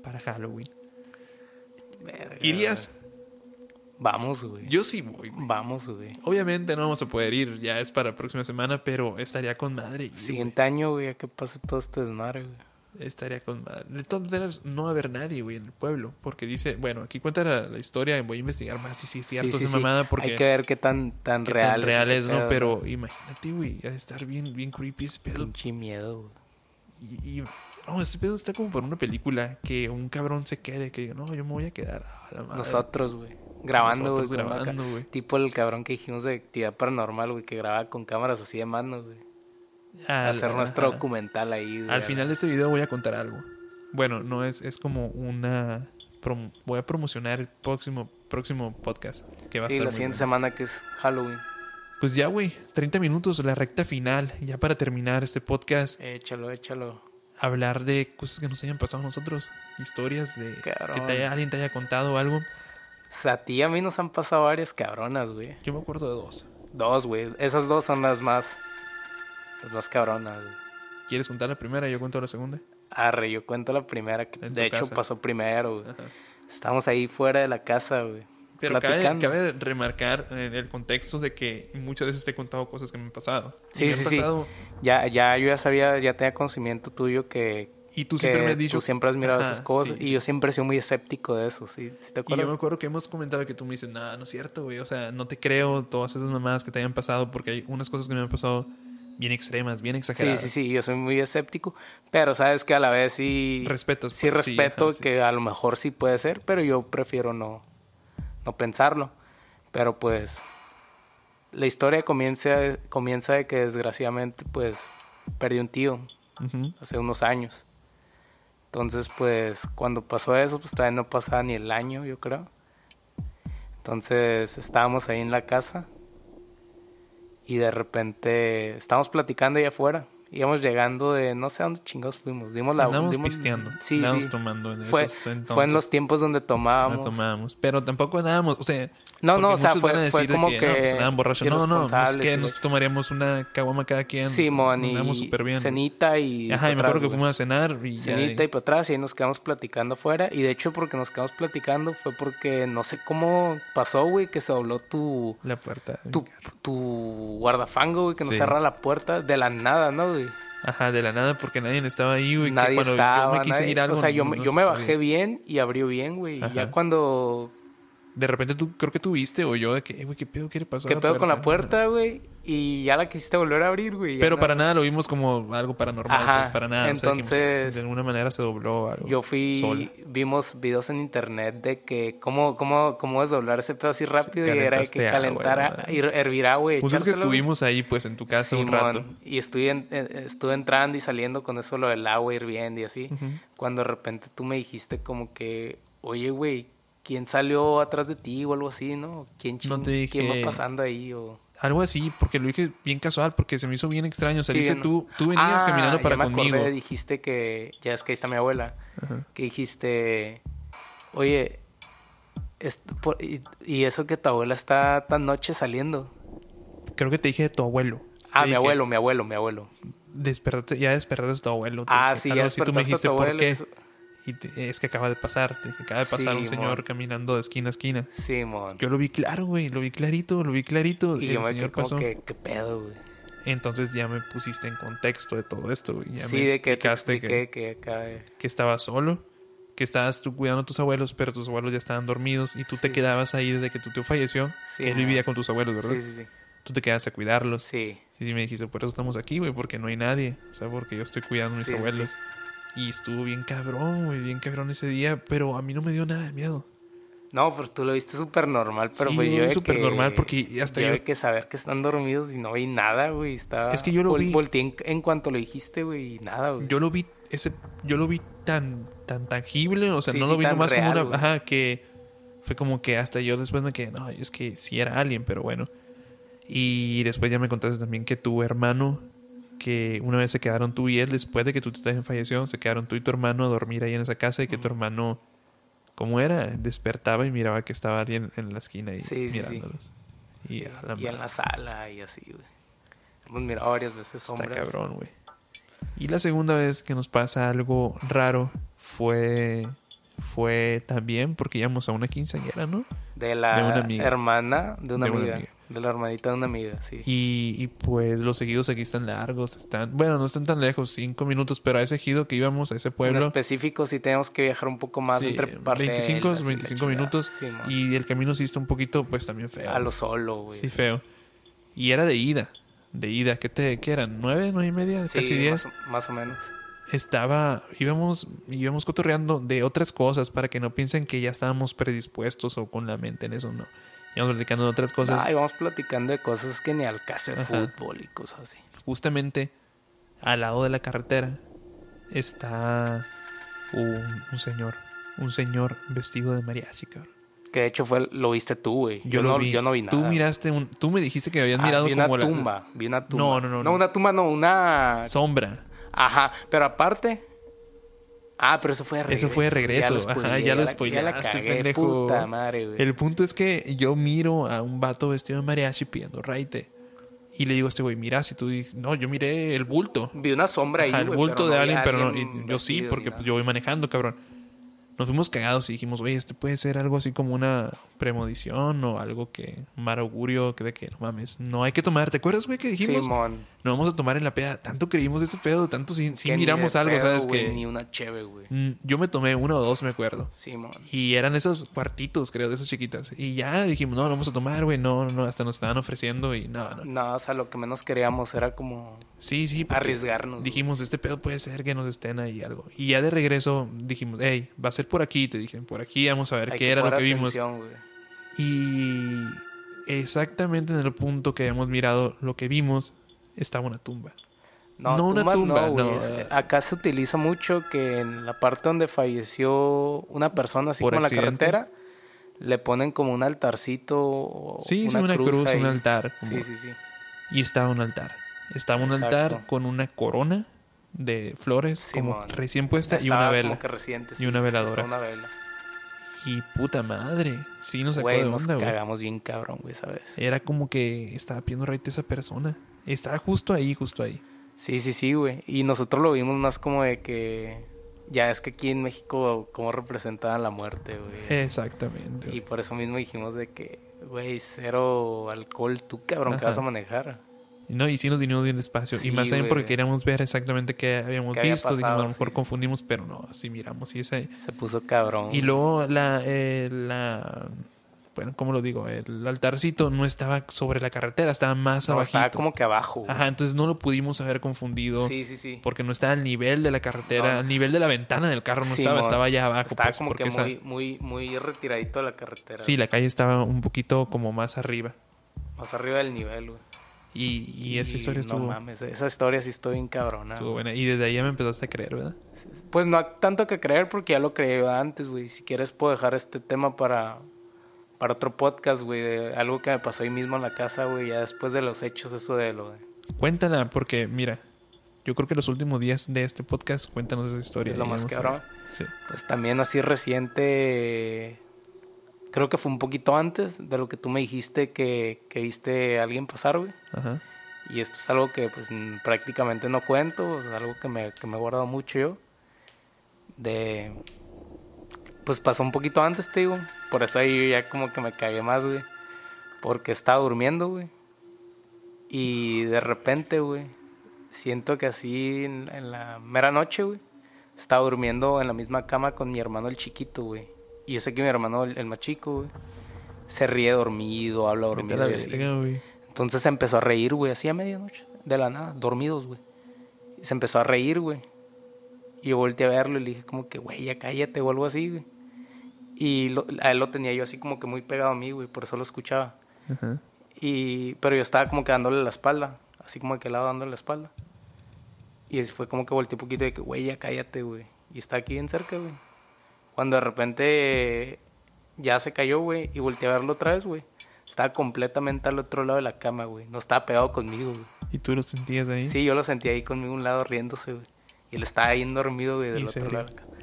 A: para Halloween. ¿Irías?
B: Vamos, güey.
A: Yo sí voy. güey.
B: Vamos, güey.
A: Obviamente no vamos a poder ir, ya es para la próxima semana, pero estaría con madre. ir,
B: Siguiente año, güey, a que pase todo este desmadre, güey.
A: güey. Estaría con madre. De todas maneras, no va a haber nadie, güey, en el pueblo, porque dice, bueno, aquí cuenta la, la historia, voy a investigar más si sí es cierto
B: Sí, sí,
A: esa
B: sí.
A: mamada, porque
B: Hay que ver qué tan, tan
A: qué
B: real,
A: tan real es, ¿no?
B: pedo,
A: Pero imagínate, güey, estar bien, bien creepy ese pedo.
B: Pinche miedo, güey.
A: Y, y- no, ese pedo está como por una película, que un cabrón se quede, que diga, no, yo me voy a quedar. A la madre.
B: Nosotros, güey. Grabando, güey.
A: Grabando, güey.
B: Tipo el cabrón que dijimos de actividad paranormal, güey, que grababa con cámaras así de mano, güey. Hacer nuestro documental ahí, güey.
A: Al final de este video voy a contar algo. Bueno, no es, es como una... prom- voy a promocionar el próximo, próximo podcast. Que va a
B: Sí,
A: estar
B: la siguiente
A: bueno.
B: semana que es Halloween.
A: Pues ya, güey. 30 minutos, la recta final. Ya para terminar este podcast.
B: Échalo, échalo.
A: Hablar de cosas que nos hayan pasado a nosotros. Historias de... Que te haya- alguien te haya contado algo.
B: Sea, a ti y a mí nos han pasado varias cabronas, güey.
A: Yo me acuerdo de dos.
B: Dos, güey. Esas dos son las más. Las más cabronas, güey.
A: ¿Quieres contar la primera y yo cuento la segunda?
B: Arre, yo cuento la primera que de hecho
A: casa.
B: pasó primero, güey. Estábamos ahí fuera de la casa, güey.
A: Pero cabe, cabe remarcar en el contexto de que muchas veces te he contado cosas que me han pasado.
B: Sí,
A: me han
B: sí, sí. Ya, ya, yo ya sabía, ya tenía conocimiento tuyo que,
A: Y tú siempre me has dicho.
B: tú siempre has mirado
A: Ajá,
B: esas cosas
A: sí.
B: y yo siempre he sido muy escéptico de eso, ¿sí? ¿Sí te
A: Y yo me acuerdo que hemos comentado que tú me dices, no, no es cierto, güey. O sea, no te creo todas esas mamadas que te hayan pasado porque hay unas cosas que me han pasado bien extremas, bien
B: Sí,
A: exageradas.
B: sí, sí, yo soy muy escéptico, pero sabes que a la vez sí...
A: Respetas.
B: Sí
A: pues,
B: respeto
A: ajá, sí.
B: que a lo mejor sí puede ser, pero yo prefiero no, no pensarlo. Pero pues la historia comienza, comienza de que desgraciadamente pues perdí un tío hace unos años. Entonces pues cuando pasó eso pues todavía no pasaba ni el año yo creo. Entonces estábamos ahí en la casa y de repente estábamos platicando ahí afuera. Íbamos llegando de no sé a dónde chingados fuimos. Dimos la
A: Andábamos
B: dimos-
A: pisteando.
B: Sí, sí.
A: tomando en
B: Fue,
A: esos entonces.
B: fue en los tiempos donde
A: No
B: tomábamos.
A: tomábamos. Pero tampoco andábamos, o sea...
B: No, no, o sea, fue- fue como
A: "No,
B: que
A: pues. No, no, no, es que nos tomaríamos una caguama cada quien.
B: Simón
A: Andamos
B: y
A: súper bien.
B: cenita y
A: Ajá, y me acuerdo que fuimos a cenar y ya...
B: cenita y para atrás y ahí nos quedamos platicando afuera y de hecho porque nos quedamos platicando fue porque no sé cómo pasó, güey, que se dobló tu
A: La puerta.
B: tu, tu guardafango, güey, que nos
A: Sí.
B: cerra la puerta de la nada, ¿no, güey?
A: Ajá, de la nada porque nadie estaba ahí, güey. que
B: Nadie
A: cuando
B: estaba,
A: yo me quise
B: nadie-
A: ir a algo,
B: o sea, yo,
A: no-
B: yo me bajé bien y abrió bien, güey. Y ya cuando
A: de repente tú, creo que tú viste o yo de que, "Eh, güey, ¿qué pedo? ¿Qué le pasó? a
B: ¿Qué pedo con la puerta, güey? Y ya la quisiste volver a abrir, güey.
A: Pero
B: no-
A: para nada lo vimos como algo paranormal,
B: Ajá,
A: pues para nada. O sea, dijimos,
B: entonces-
A: de alguna manera se dobló algo.
B: Yo fui,
A: sola.
B: vimos videos en internet de que cómo, cómo, cómo desdoblar ese pedo así rápido y era que
A: agua,
B: calentar, a-
A: ¿verdad?
B: her- hervir agua y
A: Pues es que
B: güey.
A: estuvimos ahí, pues, en tu casa un
B: Simón,
A: rato.
B: Y estuve, en- eh, estuve entrando y saliendo con eso lo del agua hirviendo y así.
A: Ujú.
B: Cuando de repente tú me dijiste como que, oye, güey, ¿quién salió atrás de ti o algo así, no? ¿Quién,
A: No
B: chin-
A: te
B: ¿quién
A: dije-
B: va pasando ahí? O...
A: Algo así, porque lo dije bien casual, porque se me hizo bien extraño. Saliste
B: Sí,
A: tú, tú venías
B: Ah,
A: caminando para
B: ya me
A: conmigo.
B: acordé, dijiste que, ya es que ahí está mi abuela,
A: Ajá.
B: que dijiste, oye, por- y, y eso que tu abuela está tan noche saliendo.
A: Creo que te dije de tu abuelo.
B: Ah, mi
A: dije,
B: abuelo, mi abuelo, mi abuelo.
A: Despertaste, ya despertaste a tu abuelo.
B: Ah, sí, ya
A: así. Tú me
B: despertaste a tu
A: por
B: abuelo.
A: qué.
B: eso-
A: Y te- es que acaba de pasar. Te acaba de pasar un
B: Sí,
A: señor
B: mon.
A: caminando de esquina a esquina.
B: Simón.
A: Yo lo vi claro, güey. Lo vi clarito, lo vi clarito.
B: y
A: el
B: yo me
A: señor
B: como
A: pasó.
B: que, ¿qué pedo, güey?
A: Entonces ya me pusiste en contexto de todo esto, güey. Ya
B: Sí,
A: me
B: de que te
A: explicaste que,
B: expliqué que, eh,
A: que estabas solo, que estabas tú cuidando a tus abuelos, pero tus abuelos ya estaban dormidos y tú te
B: Sí.
A: quedabas ahí desde que tu tío falleció,
B: Sí,
A: que él
B: mon.
A: vivía con tus abuelos, ¿verdad?
B: Sí, sí, sí.
A: Tú te quedas a cuidarlos.
B: Sí,
A: Y sí me dijiste, por eso estamos aquí, güey, porque no hay nadie, o sea, porque yo estoy cuidando a mis
B: Sí, sí,
A: abuelos. Y estuvo bien cabrón, güey, bien cabrón ese día, pero a mí no me dio nada de miedo.
B: No, pero tú lo viste súper normal, pero
A: Sí,
B: pues
A: yo súper
B: que-
A: normal porque hasta
B: yo
A: yo-
B: que saber que están dormidos y no vi nada, güey, estaba...
A: Es que yo lo
B: vol-
A: vi-
B: Volteé en, en cuanto lo dijiste, güey, y nada, güey.
A: Yo lo vi, ese, yo lo vi tan, tan tangible, o sea,
B: Sí,
A: no
B: sí,
A: lo vi nomás como una,
B: güey.
A: ajá, que fue como que hasta yo después me quedé, no, es que sí era alguien, pero bueno. Y después ya me contaste también que tu hermano, que una vez se quedaron tú y él, después de que tú también falleció, se quedaron tú y tu hermano a dormir ahí en esa casa y que tu hermano, ¿cómo era? Despertaba y miraba que estaba alguien en la esquina y
B: Sí, sí, sí.
A: mirándolos. Y, a la
B: y en la sala y así, güey. Hemos mirado varias veces
A: está
B: sombras.
A: cabrón, güey. Y la segunda vez que nos pasa algo raro fue fue también porque íbamos a una quinceañera, ¿no?
B: De la
A: De una amiga.
B: hermana de una,
A: De una
B: amiga. De la hermanita de una amiga, sí.
A: Y, y, pues los seguidos aquí están largos, están, bueno, no están tan lejos, cinco minutos, pero a ese ejido que íbamos, a ese
B: en
A: pueblo,
B: específico sí tenemos que viajar un poco más
A: sí,
B: entre parcelas
A: 25,
B: y la
A: 25
B: chingada.
A: minutos,
B: Sí,
A: y el camino sí está un poquito, pues también feo.
B: A lo solo, güey.
A: Sí, feo. Y era de ida, de ida, ¿qué, te, qué eran? ¿Nueve, nueve y media?
B: Sí,
A: casi diez.
B: Más o menos.
A: estaba, íbamos, íbamos cotorreando de otras cosas para que no piensen que ya estábamos predispuestos o con la mente en eso, no. Íbamos platicando de otras cosas.
B: Ay, vamos platicando de cosas que ni al caso de
A: Ajá.
B: fútbol y cosas así.
A: Justamente al lado de la carretera está un, un señor, un señor vestido de mariachi, cabrón.
B: Que de hecho fue, lo viste tú, güey.
A: Yo,
B: Yo,
A: lo
B: no,
A: vi.
B: yo no vi nada.
A: Tú miraste un, tú me dijiste que habías
B: Ah,
A: mirado
B: vi
A: como
B: una
A: la-
B: tumba, vi una tumba.
A: No, no, no, no.
B: No, una tumba no, una...
A: sombra.
B: Ajá, pero aparte... Ah, pero eso fue de regreso.
A: Eso fue de regreso.
B: Ya
A: Ajá, ya lo
B: la-
A: spoileaste, pendejo.
B: puta madre, güey.
A: El punto es que yo miro a un vato vestido de mariachi pidiendo raite. Y le digo a este güey, mira, si tú dices, no, yo miré el bulto.
B: Vi una sombra ahí,
A: el
B: güey,
A: bulto
B: pero
A: de
B: no
A: alguien, pero no, yo sí, porque yo voy manejando, cabrón. Nos fuimos cagados y dijimos, güey, este puede ser algo así como una premonición o algo que, mal augurio, que de que no mames, no hay que tomar. ¿Te acuerdas, güey, que dijimos?
B: Simón.
A: No vamos a tomar en la peda. Tanto creímos ese pedo, tanto
B: ni
A: miramos algo,
B: pedo,
A: ¿sabes?
B: güey,
A: que
B: Ni una cheve, güey.
A: Mm, Yo me tomé uno o dos, me acuerdo.
B: Simón.
A: Y eran esos cuartitos, creo, de esas chiquitas. Y ya dijimos, no, no vamos a tomar, güey, no, no, hasta nos estaban ofreciendo y no, no.
B: No, o sea, lo que menos queríamos era como
A: Sí, sí,
B: arriesgarnos. güey.
A: Dijimos, este pedo puede ser que nos estén ahí algo. Y ya de regreso dijimos, hey, va a ser por aquí. Te dije, por aquí vamos a ver
B: Hay
A: qué era lo que vimos. Y exactamente en el punto que habíamos mirado, lo que vimos, estaba una tumba.
B: No,
A: No una tumba,
B: no,
A: eh.
B: Acá se utiliza mucho que en la parte donde falleció una persona, así
A: Por
B: como en la
A: accidente.
B: carretera, le ponen como un altarcito o
A: Sí, sí, una cruz, un altar. como-
B: Sí, sí, sí.
A: Y estaba un altar. Estaba un
B: Exacto.
A: altar con una corona de flores como recién puesta y una vela.
B: que reciente,
A: Y una veladora.
B: Está una vela.
A: Y puta madre, sí nos sacó
B: Güey,
A: de onda, güey.
B: cagamos bien cabrón, güey, ¿sabes?
A: Era como que estaba pidiendo raite esa persona. Estaba justo ahí, justo ahí.
B: Sí, sí, sí, güey. Y nosotros lo vimos más como de que... Ya es que aquí en México, cómo representaban la muerte, güey.
A: Exactamente.
B: Y por eso mismo dijimos de que, güey, cero alcohol, tú cabrón, que
A: Ajá.
B: vas a manejar.
A: No, y sí nos vinimos bien despacio. y más también porque queríamos ver exactamente qué habíamos
B: ¿Qué había
A: visto. Dijimos, a lo mejor
B: Sí,
A: confundimos, pero no, sí miramos. Y, ese...
B: Se puso cabrón.
A: y luego la, eh, la... bueno, ¿cómo lo digo? El altarcito no estaba sobre la carretera, estaba más
B: No,
A: abajo.
B: estaba como que abajo. güey.
A: Ajá, entonces no lo pudimos haber confundido.
B: Sí, sí, sí.
A: Porque no estaba al nivel de la carretera,
B: No.
A: al nivel de la ventana del carro no
B: Sí,
A: estaba, estaba allá abajo.
B: Estaba
A: pues,
B: como que
A: esa-
B: muy, muy, muy retiradito de la carretera.
A: Sí, la calle estaba un poquito como más arriba.
B: Más arriba del nivel, güey.
A: Y, y esa historia
B: No
A: estuvo,
B: mames, esa historia sí estoy bien cabrona.
A: estuvo buena. Y desde ahí ya me empezaste a creer, ¿verdad?
B: Pues no tanto que creer porque ya lo creí antes, güey. Si quieres puedo dejar este tema para, para otro podcast, güey. De algo que me pasó ahí mismo en la casa, güey. Ya después de los hechos, eso de lo de...
A: Cuéntala, porque mira, yo creo que los últimos días de este podcast, cuéntanos esa historia.
B: Es lo más cabrón.
A: Sí.
B: Pues también así reciente... Creo que fue un poquito antes de lo que tú me dijiste que, que viste a alguien pasar, güey.
A: Ajá.
B: Y esto es algo que pues prácticamente no cuento, es algo que me, que me he guardado mucho yo. De... Pues pasó un poquito antes, te digo. Por eso ahí ya como que me cagué más, güey. Porque estaba durmiendo, güey. Y de repente, güey, siento que así en, en la mera noche, güey, estaba durmiendo en la misma cama con mi hermano el chiquito, güey. Y yo sé que mi hermano, el, el más chico, güey, se ríe dormido, habla dormido. y así.
A: verga.
B: Entonces se empezó a reír, güey, así a medianoche, de la nada, dormidos, güey. Y se empezó a reír, güey. Y yo volteé a verlo y le dije como que, güey, ya cállate o algo así, güey. Y lo- a él lo tenía yo así como que muy pegado a mí, güey, por eso lo escuchaba. Y, pero yo estaba como que dándole la espalda, así como de aquel lado dándole la espalda. Y fue como que volteé un poquito de que, güey, ya cállate, güey. Y está aquí bien cerca, güey. Cuando de repente ya se cayó, güey, y volteé a verlo otra vez, güey. Estaba completamente al otro lado de la cama, güey. No estaba pegado conmigo, güey.
A: ¿Y tú lo sentías ahí?
B: Sí, yo lo sentía ahí conmigo a un lado riéndose, güey. Y él estaba ahí dormido, güey, del
A: ¿En
B: otro
A: serio?
B: lado de la cama.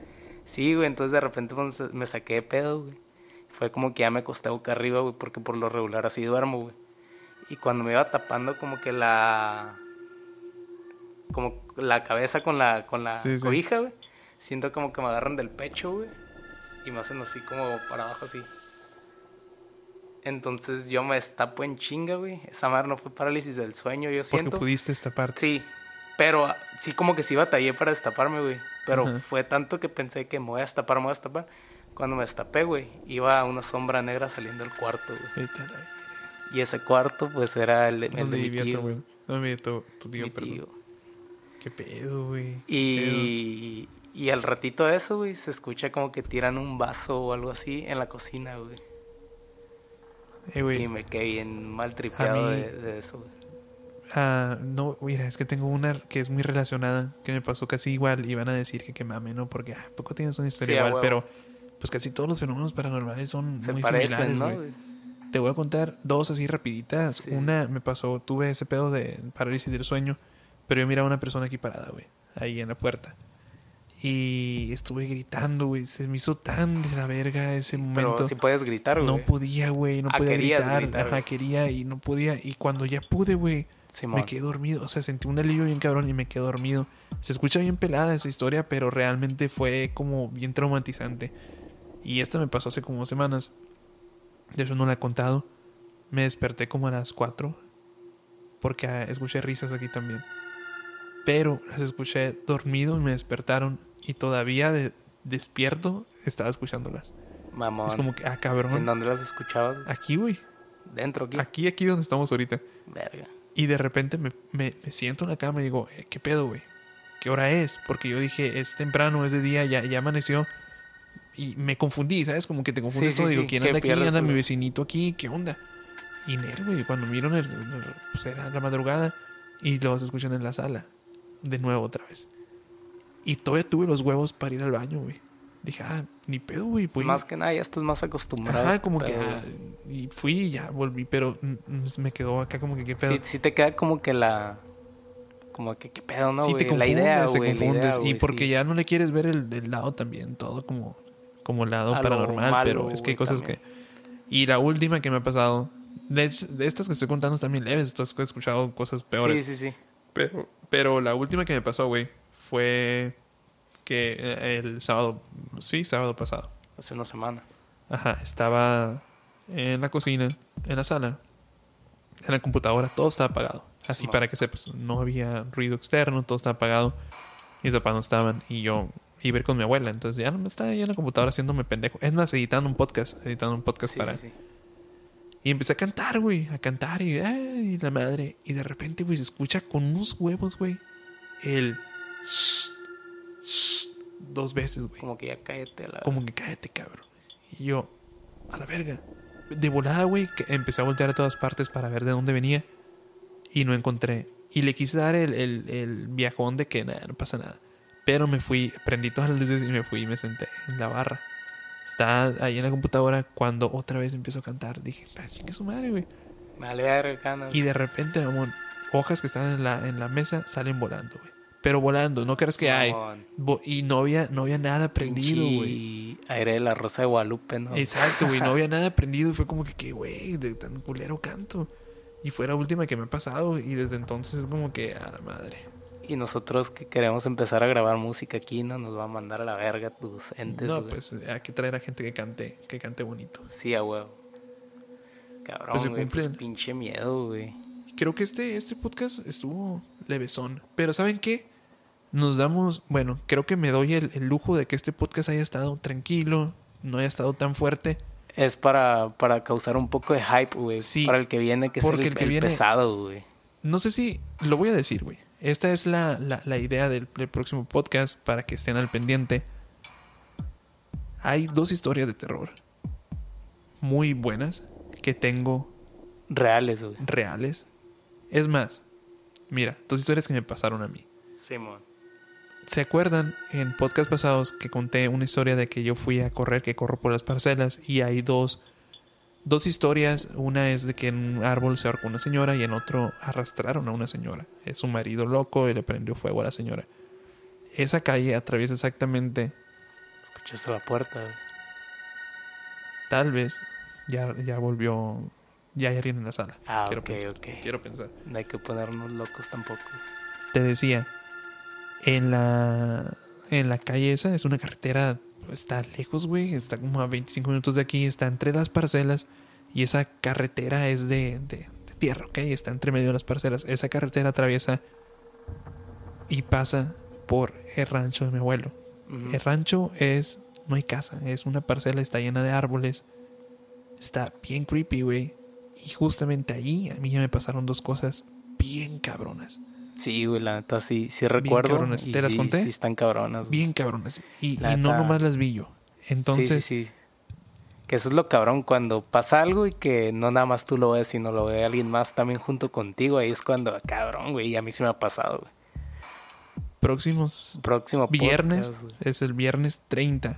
B: Sí, güey, entonces de repente pues, me saqué de pedo, güey. Fue como que ya me acosté boca arriba, güey, porque por lo regular así duermo, güey. Y cuando me iba tapando como que la... Como la cabeza con la, con la
A: Sí, sí.
B: cobija, güey. Siento como que me agarran del pecho, güey. Y me hacen así como para abajo, así. Entonces yo me destapo en chinga, güey. Esa madre no fue parálisis del sueño, yo
A: Porque
B: siento.
A: pudiste esta parte.
B: Sí, pero sí como que sí batallé para destaparme, güey. Pero fue tanto que pensé que me voy a destapar, me voy a destapar. Cuando me destapé, güey, iba una sombra negra saliendo del cuarto, güey. Y ese cuarto, pues, era el, de- el
A: ¿Dónde
B: de mi tío.
A: abuelo? ¿Dónde vivía tu, tu tío,
B: mi
A: perdón?
B: tío.
A: ¿Qué pedo, güey? ¿Qué
B: Y, y al ratito de eso, güey, se escucha como que tiran un vaso o algo así en la cocina, güey.
A: Eh, güey.
B: Y me quedé bien mal tripeado
A: mí-
B: de, de eso, güey.
A: Ah, no, mira, es que tengo una que es muy relacionada, que me pasó casi igual. Y van a decir que que mame, ¿no? Porque ah, poco tienes una historia
B: Sí,
A: igual,
B: huevo.
A: pero pues casi todos los fenómenos paranormales son
B: Se
A: muy
B: parecen,
A: similares,
B: ¿no?
A: güey.
B: güey?
A: Te voy a contar dos así rapiditas.
B: Sí.
A: Una me pasó, tuve ese pedo de parálisis del sueño, pero yo miraba a una persona aquí parada, güey, ahí en la puerta. Y estuve gritando, güey, se me hizo tan de la verga ese momento.
B: Pero si puedes gritar, güey.
A: no podía, güey, no
B: Ah,
A: podía gritar.
B: gritar,
A: Ajá, quería y no podía. Y cuando ya pude, güey, me quedé dormido. O sea, sentí un alivio bien cabrón y me quedé dormido. Se escucha bien pelada esa historia, pero realmente fue como bien traumatizante. Y esta me pasó hace como dos semanas. De hecho, no la he contado. Me desperté como a las 4. Porque ah, escuché risas aquí también. Pero las escuché dormido y me despertaron. Y todavía de- despierto estaba escuchándolas.
B: Mamón.
A: Es como que, ah,
B: ¿En
A: cabrón.
B: dónde las escuchabas?
A: Aquí, güey.
B: Dentro aquí.
A: Aquí, aquí donde estamos ahorita.
B: Verga.
A: Y de repente me, me- me siento en la cama y digo, "Eh, ¿qué pedo, güey? ¿Qué hora es? Porque yo dije, es temprano, es de día, ya, ya amaneció. Y me confundí, ¿sabes? Como que te confundes
B: Sí, sí,
A: todo. Digo,
B: sí,
A: ¿quién anda aquí? Anda mi vecinito aquí, ¿qué onda? Y güey, cuando miro, en pues era la madrugada y lo vas a escuchar en la sala. De nuevo, otra vez. Y todavía tuve los huevos para ir al baño, güey. Dije, ah, ni pedo, güey.
B: Pues más que nada ya estás más acostumbrado.
A: Ajá,
B: este
A: como que. ah, y fui y ya volví, pero mm, mm, me quedó acá como que, ¿qué pedo?
B: Sí, sí te queda como que la... Como que qué pedo, ¿no,
A: sí,
B: güey?
A: te confundes,
B: la idea,
A: te
B: güey. la idea,
A: y
B: güey,
A: porque
B: sí.
A: ya no le quieres ver el, el lado también, todo como, como lado paranormal,
B: malo,
A: pero es que hay cosas
B: también.
A: que... Y la última que me ha pasado, de, estas que estoy contando están bien leves, que he escuchado cosas peores.
B: Sí, sí, sí.
A: Pero, pero la última que me pasó, güey, fue que eh, el sábado, sí, sábado pasado.
B: Hace una semana.
A: Ajá, estaba en la cocina, en la sala, en la computadora, todo estaba apagado. Así para que sepas, no había ruido externo, todo estaba apagado. Mis papás no estaban y yo iba a ir con mi abuela. Entonces ya no me estaba ahí en la computadora haciéndome pendejo. Es más, editando un podcast, editando un podcast
B: Sí,
A: para,
B: sí, sí.
A: Y empecé a cantar, güey, a cantar y, ay, la madre. Y de repente, güey, se escucha con unos huevos, güey, el... dos veces, güey.
B: Como que ya cállate a la
A: Como que cállate, cabrón. Y yo, a la verga. De volada, güey, que empecé a voltear a todas partes para ver de dónde venía. Y no encontré. Y le quise dar el, el, el viajón de que nada, no pasa nada. Pero me fui, prendí todas las luces y me fui y me senté en la barra. Estaba ahí en la computadora cuando otra vez empiezo a cantar. Dije, pues chingue su madre, güey.
B: Me cana.
A: Y de repente, amor, hojas que estaban en la, en la mesa salen volando, güey. Pero volando, no creas que hay. Y no había, no había nada prendido,
B: Pinche
A: güey.
B: Aire de la Rosa de Guadalupe, ¿no?
A: Exacto, güey. No había nada aprendido. Y fue como que, ¿qué, güey? De tan culero canto. Y fue la última que me ha pasado. Y desde entonces es como que, a la madre.
B: Y nosotros que queremos empezar a grabar música aquí, ¿no? Nos va a mandar a la verga tus entes.
A: no, pues hay que traer a gente que cante, que cante bonito.
B: Sí, a huevo. Cabrón,
A: Pues
B: güey, pues pinche miedo, güey.
A: Creo que este, este podcast estuvo levesón. Pero ¿saben qué? Nos damos, bueno, creo que me doy el, el lujo de que este podcast haya estado tranquilo, no haya estado tan fuerte.
B: Es para, para causar un poco de hype, güey.
A: Sí,
B: para el que viene, que es el,
A: el que
B: el
A: viene-
B: pesado, güey.
A: No sé si lo voy a decir, güey. Esta es la, la- la idea del, del próximo podcast para que estén al pendiente. Hay dos historias de terror muy buenas que tengo
B: Reales, güey.
A: reales. Es más, mira, dos historias que me pasaron a mí.
B: Simón.
A: ¿Se acuerdan en podcast pasados que conté una historia de que yo fui a correr, que corro por las parcelas y hay dos, dos historias? Una es de que en un árbol se ahorcó una señora y en otro arrastraron a una señora. Es su marido loco y le prendió fuego a la señora. Esa calle atraviesa exactamente,
B: Escuchaste la puerta,
A: tal vez, ya, ya volvió, ya hay alguien en la sala.
B: Ah,
A: quiero
B: ok,
A: pensar,
B: ok.
A: Quiero pensar.
B: No hay que ponernos locos tampoco.
A: te decía, en la, en la calle esa es una carretera, está lejos, güey, está como a 25 minutos de aquí, está entre las parcelas y esa carretera es de, de- de tierra, ¿ok? Está entre medio de las parcelas. Esa carretera atraviesa y pasa por el rancho de mi abuelo. El rancho es, no hay casa, es una parcela, está llena de árboles. Está bien creepy, güey. Y justamente ahí a mí ya me pasaron dos cosas bien cabronas.
B: Sí, güey, la neta sí, sí recuerdo.
A: cabronas.
B: y
A: ¿Te las
B: sí,
A: conté?
B: Sí, están cabronas. güey.
A: Bien cabronas. Y, y no nomás las vi yo. Entonces,
B: Sí, sí, sí. Que eso es lo cabrón, cuando pasa algo y que no nada más tú lo ves, sino lo ve alguien más también junto contigo, ahí es cuando, cabrón, güey, y a mí sí me ha pasado, güey.
A: próximos
B: Próximo
A: viernes,
B: podcast,
A: es el viernes 30,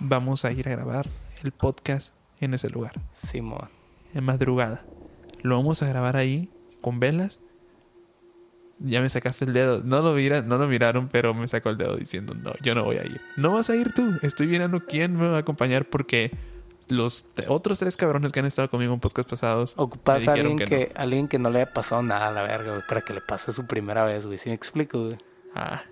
A: vamos a ir a grabar el podcast en ese lugar,
B: Simón.
A: en madrugada. Lo vamos a grabar ahí con velas. Ya me sacaste el dedo. No lo, mira, no lo miraron, pero me sacó el dedo diciendo, no, yo no voy a ir. No vas a ir tú. Estoy mirando quién me va a acompañar porque los otros tres cabrones que han estado conmigo en podcast pasados
B: Ocupas a alguien
A: que
B: que, alguien que no le haya pasado nada a la verga, güey, para que le pase su primera vez, güey. ¿Sí me explico, güey?
A: Ah,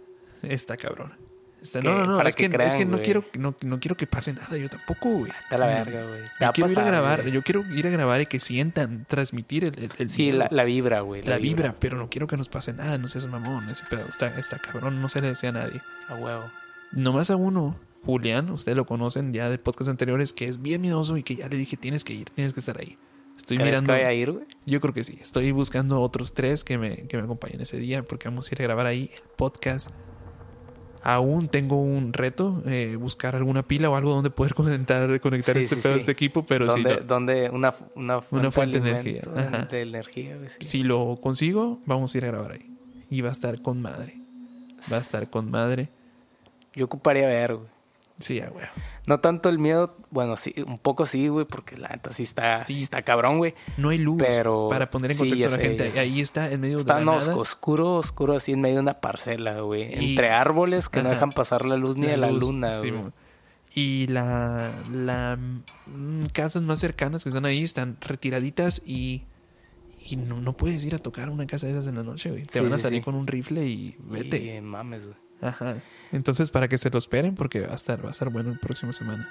A: está cabrón. Está-
B: Que-
A: no, no, no. Es
B: que
A: que, es
B: crean,
A: que no
B: güey.
A: quiero, no, no quiero que pase nada. Yo tampoco, güey.
B: De la verga, güey. Te
A: Yo quiero ir a
B: pasar,
A: grabar.
B: güey.
A: Yo quiero ir a grabar y que sientan, transmitir el, el, el
B: Sí, la, la vibra, güey.
A: la vibra, pero no quiero que nos pase nada. No seas mamón. Ese pedo está, está cabrón. No se le desea a nadie.
B: A huevo.
A: Nomás a uno, Julián, ustedes lo conocen ya de podcasts anteriores, que es bien miedoso y que ya le dije, tienes que ir, tienes que estar ahí. Estoy
B: ¿Crees
A: mirando.
B: que a ir, güey?
A: Yo creo que sí. Estoy buscando otros tres que me, que me acompañen ese día porque vamos a ir a grabar ahí el podcast. Aún tengo un reto, eh, buscar alguna pila o algo donde poder conectar, conectar
B: Sí,
A: este
B: sí,
A: pedo,
B: sí.
A: este equipo, pero si
B: ¿Dónde,
A: lo,
B: dónde una, una fuente,
A: fuente de energía, ajá.
B: De energía,
A: si lo consigo, vamos a ir a grabar ahí. Y va a estar con madre. Va a estar con madre.
B: Yo ocuparía ver, güey.
A: Sí, ya, güey.
B: No tanto el miedo, bueno, sí, un poco sí, güey, porque la neta sí está,
A: Sí.
B: sí está cabrón, güey.
A: No hay luz
B: Pero-
A: para poner en
B: sí,
A: contexto
B: ya
A: a la
B: sé,
A: gente. Ahí está en medio
B: Está
A: de la nada.
B: oscuro, oscuro, así en medio de una parcela, güey.
A: Y-
B: Entre árboles que no dejan pasar la luz ni
A: La
B: de la
A: luz,
B: luna,
A: sí,
B: güey.
A: Y la, la mm, casas más cercanas que están ahí están retiraditas y, y no, no puedes ir a tocar una casa de esas en la noche, güey. Te
B: Sí,
A: van a
B: sí,
A: salir
B: sí.
A: con un rifle y vete.
B: Y, mames, güey.
A: Ajá. Entonces, para que se lo esperen, porque va a estar, va a estar bueno la próxima semana.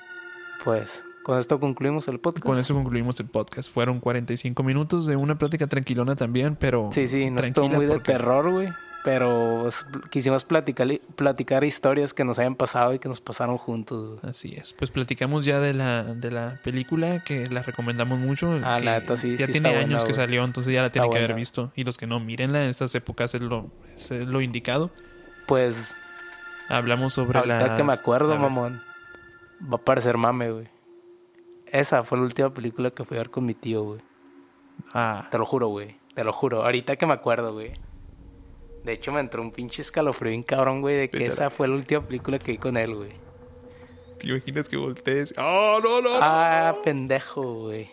B: Pues, con esto concluimos el podcast.
A: Con eso concluimos el podcast. Fueron 45 minutos de una plática tranquilona también, pero.
B: Sí, sí, no estuvo muy de terror, güey. Pero quisimos platicar, platicar historias que nos hayan pasado y que nos pasaron juntos.
A: Así es. Pues platicamos ya de la, de la película que la recomendamos mucho.
B: Ah,
A: que
B: la neta, sí,
A: Ya
B: sí
A: tiene años
B: buena,
A: que salió, entonces ya la
B: Está
A: tienen que haber visto. Y los que no, mírenla. En estas épocas es lo, es lo indicado.
B: Pues
A: Hablamos sobre
B: ahorita
A: la.
B: que me acuerdo, mamón, va a parecer mame, güey. Esa fue la última película que fui a ver con mi tío, güey.
A: Ah,
B: Te lo juro, güey. Te lo juro. Ahorita que me acuerdo, güey. De hecho, me entró un pinche escalofrío bien cabrón, güey, de que esa fue la última película que vi con él, güey.
A: ¿te imaginas que voltees? ¡Oh, no, no! no!
B: Ah, pendejo, güey.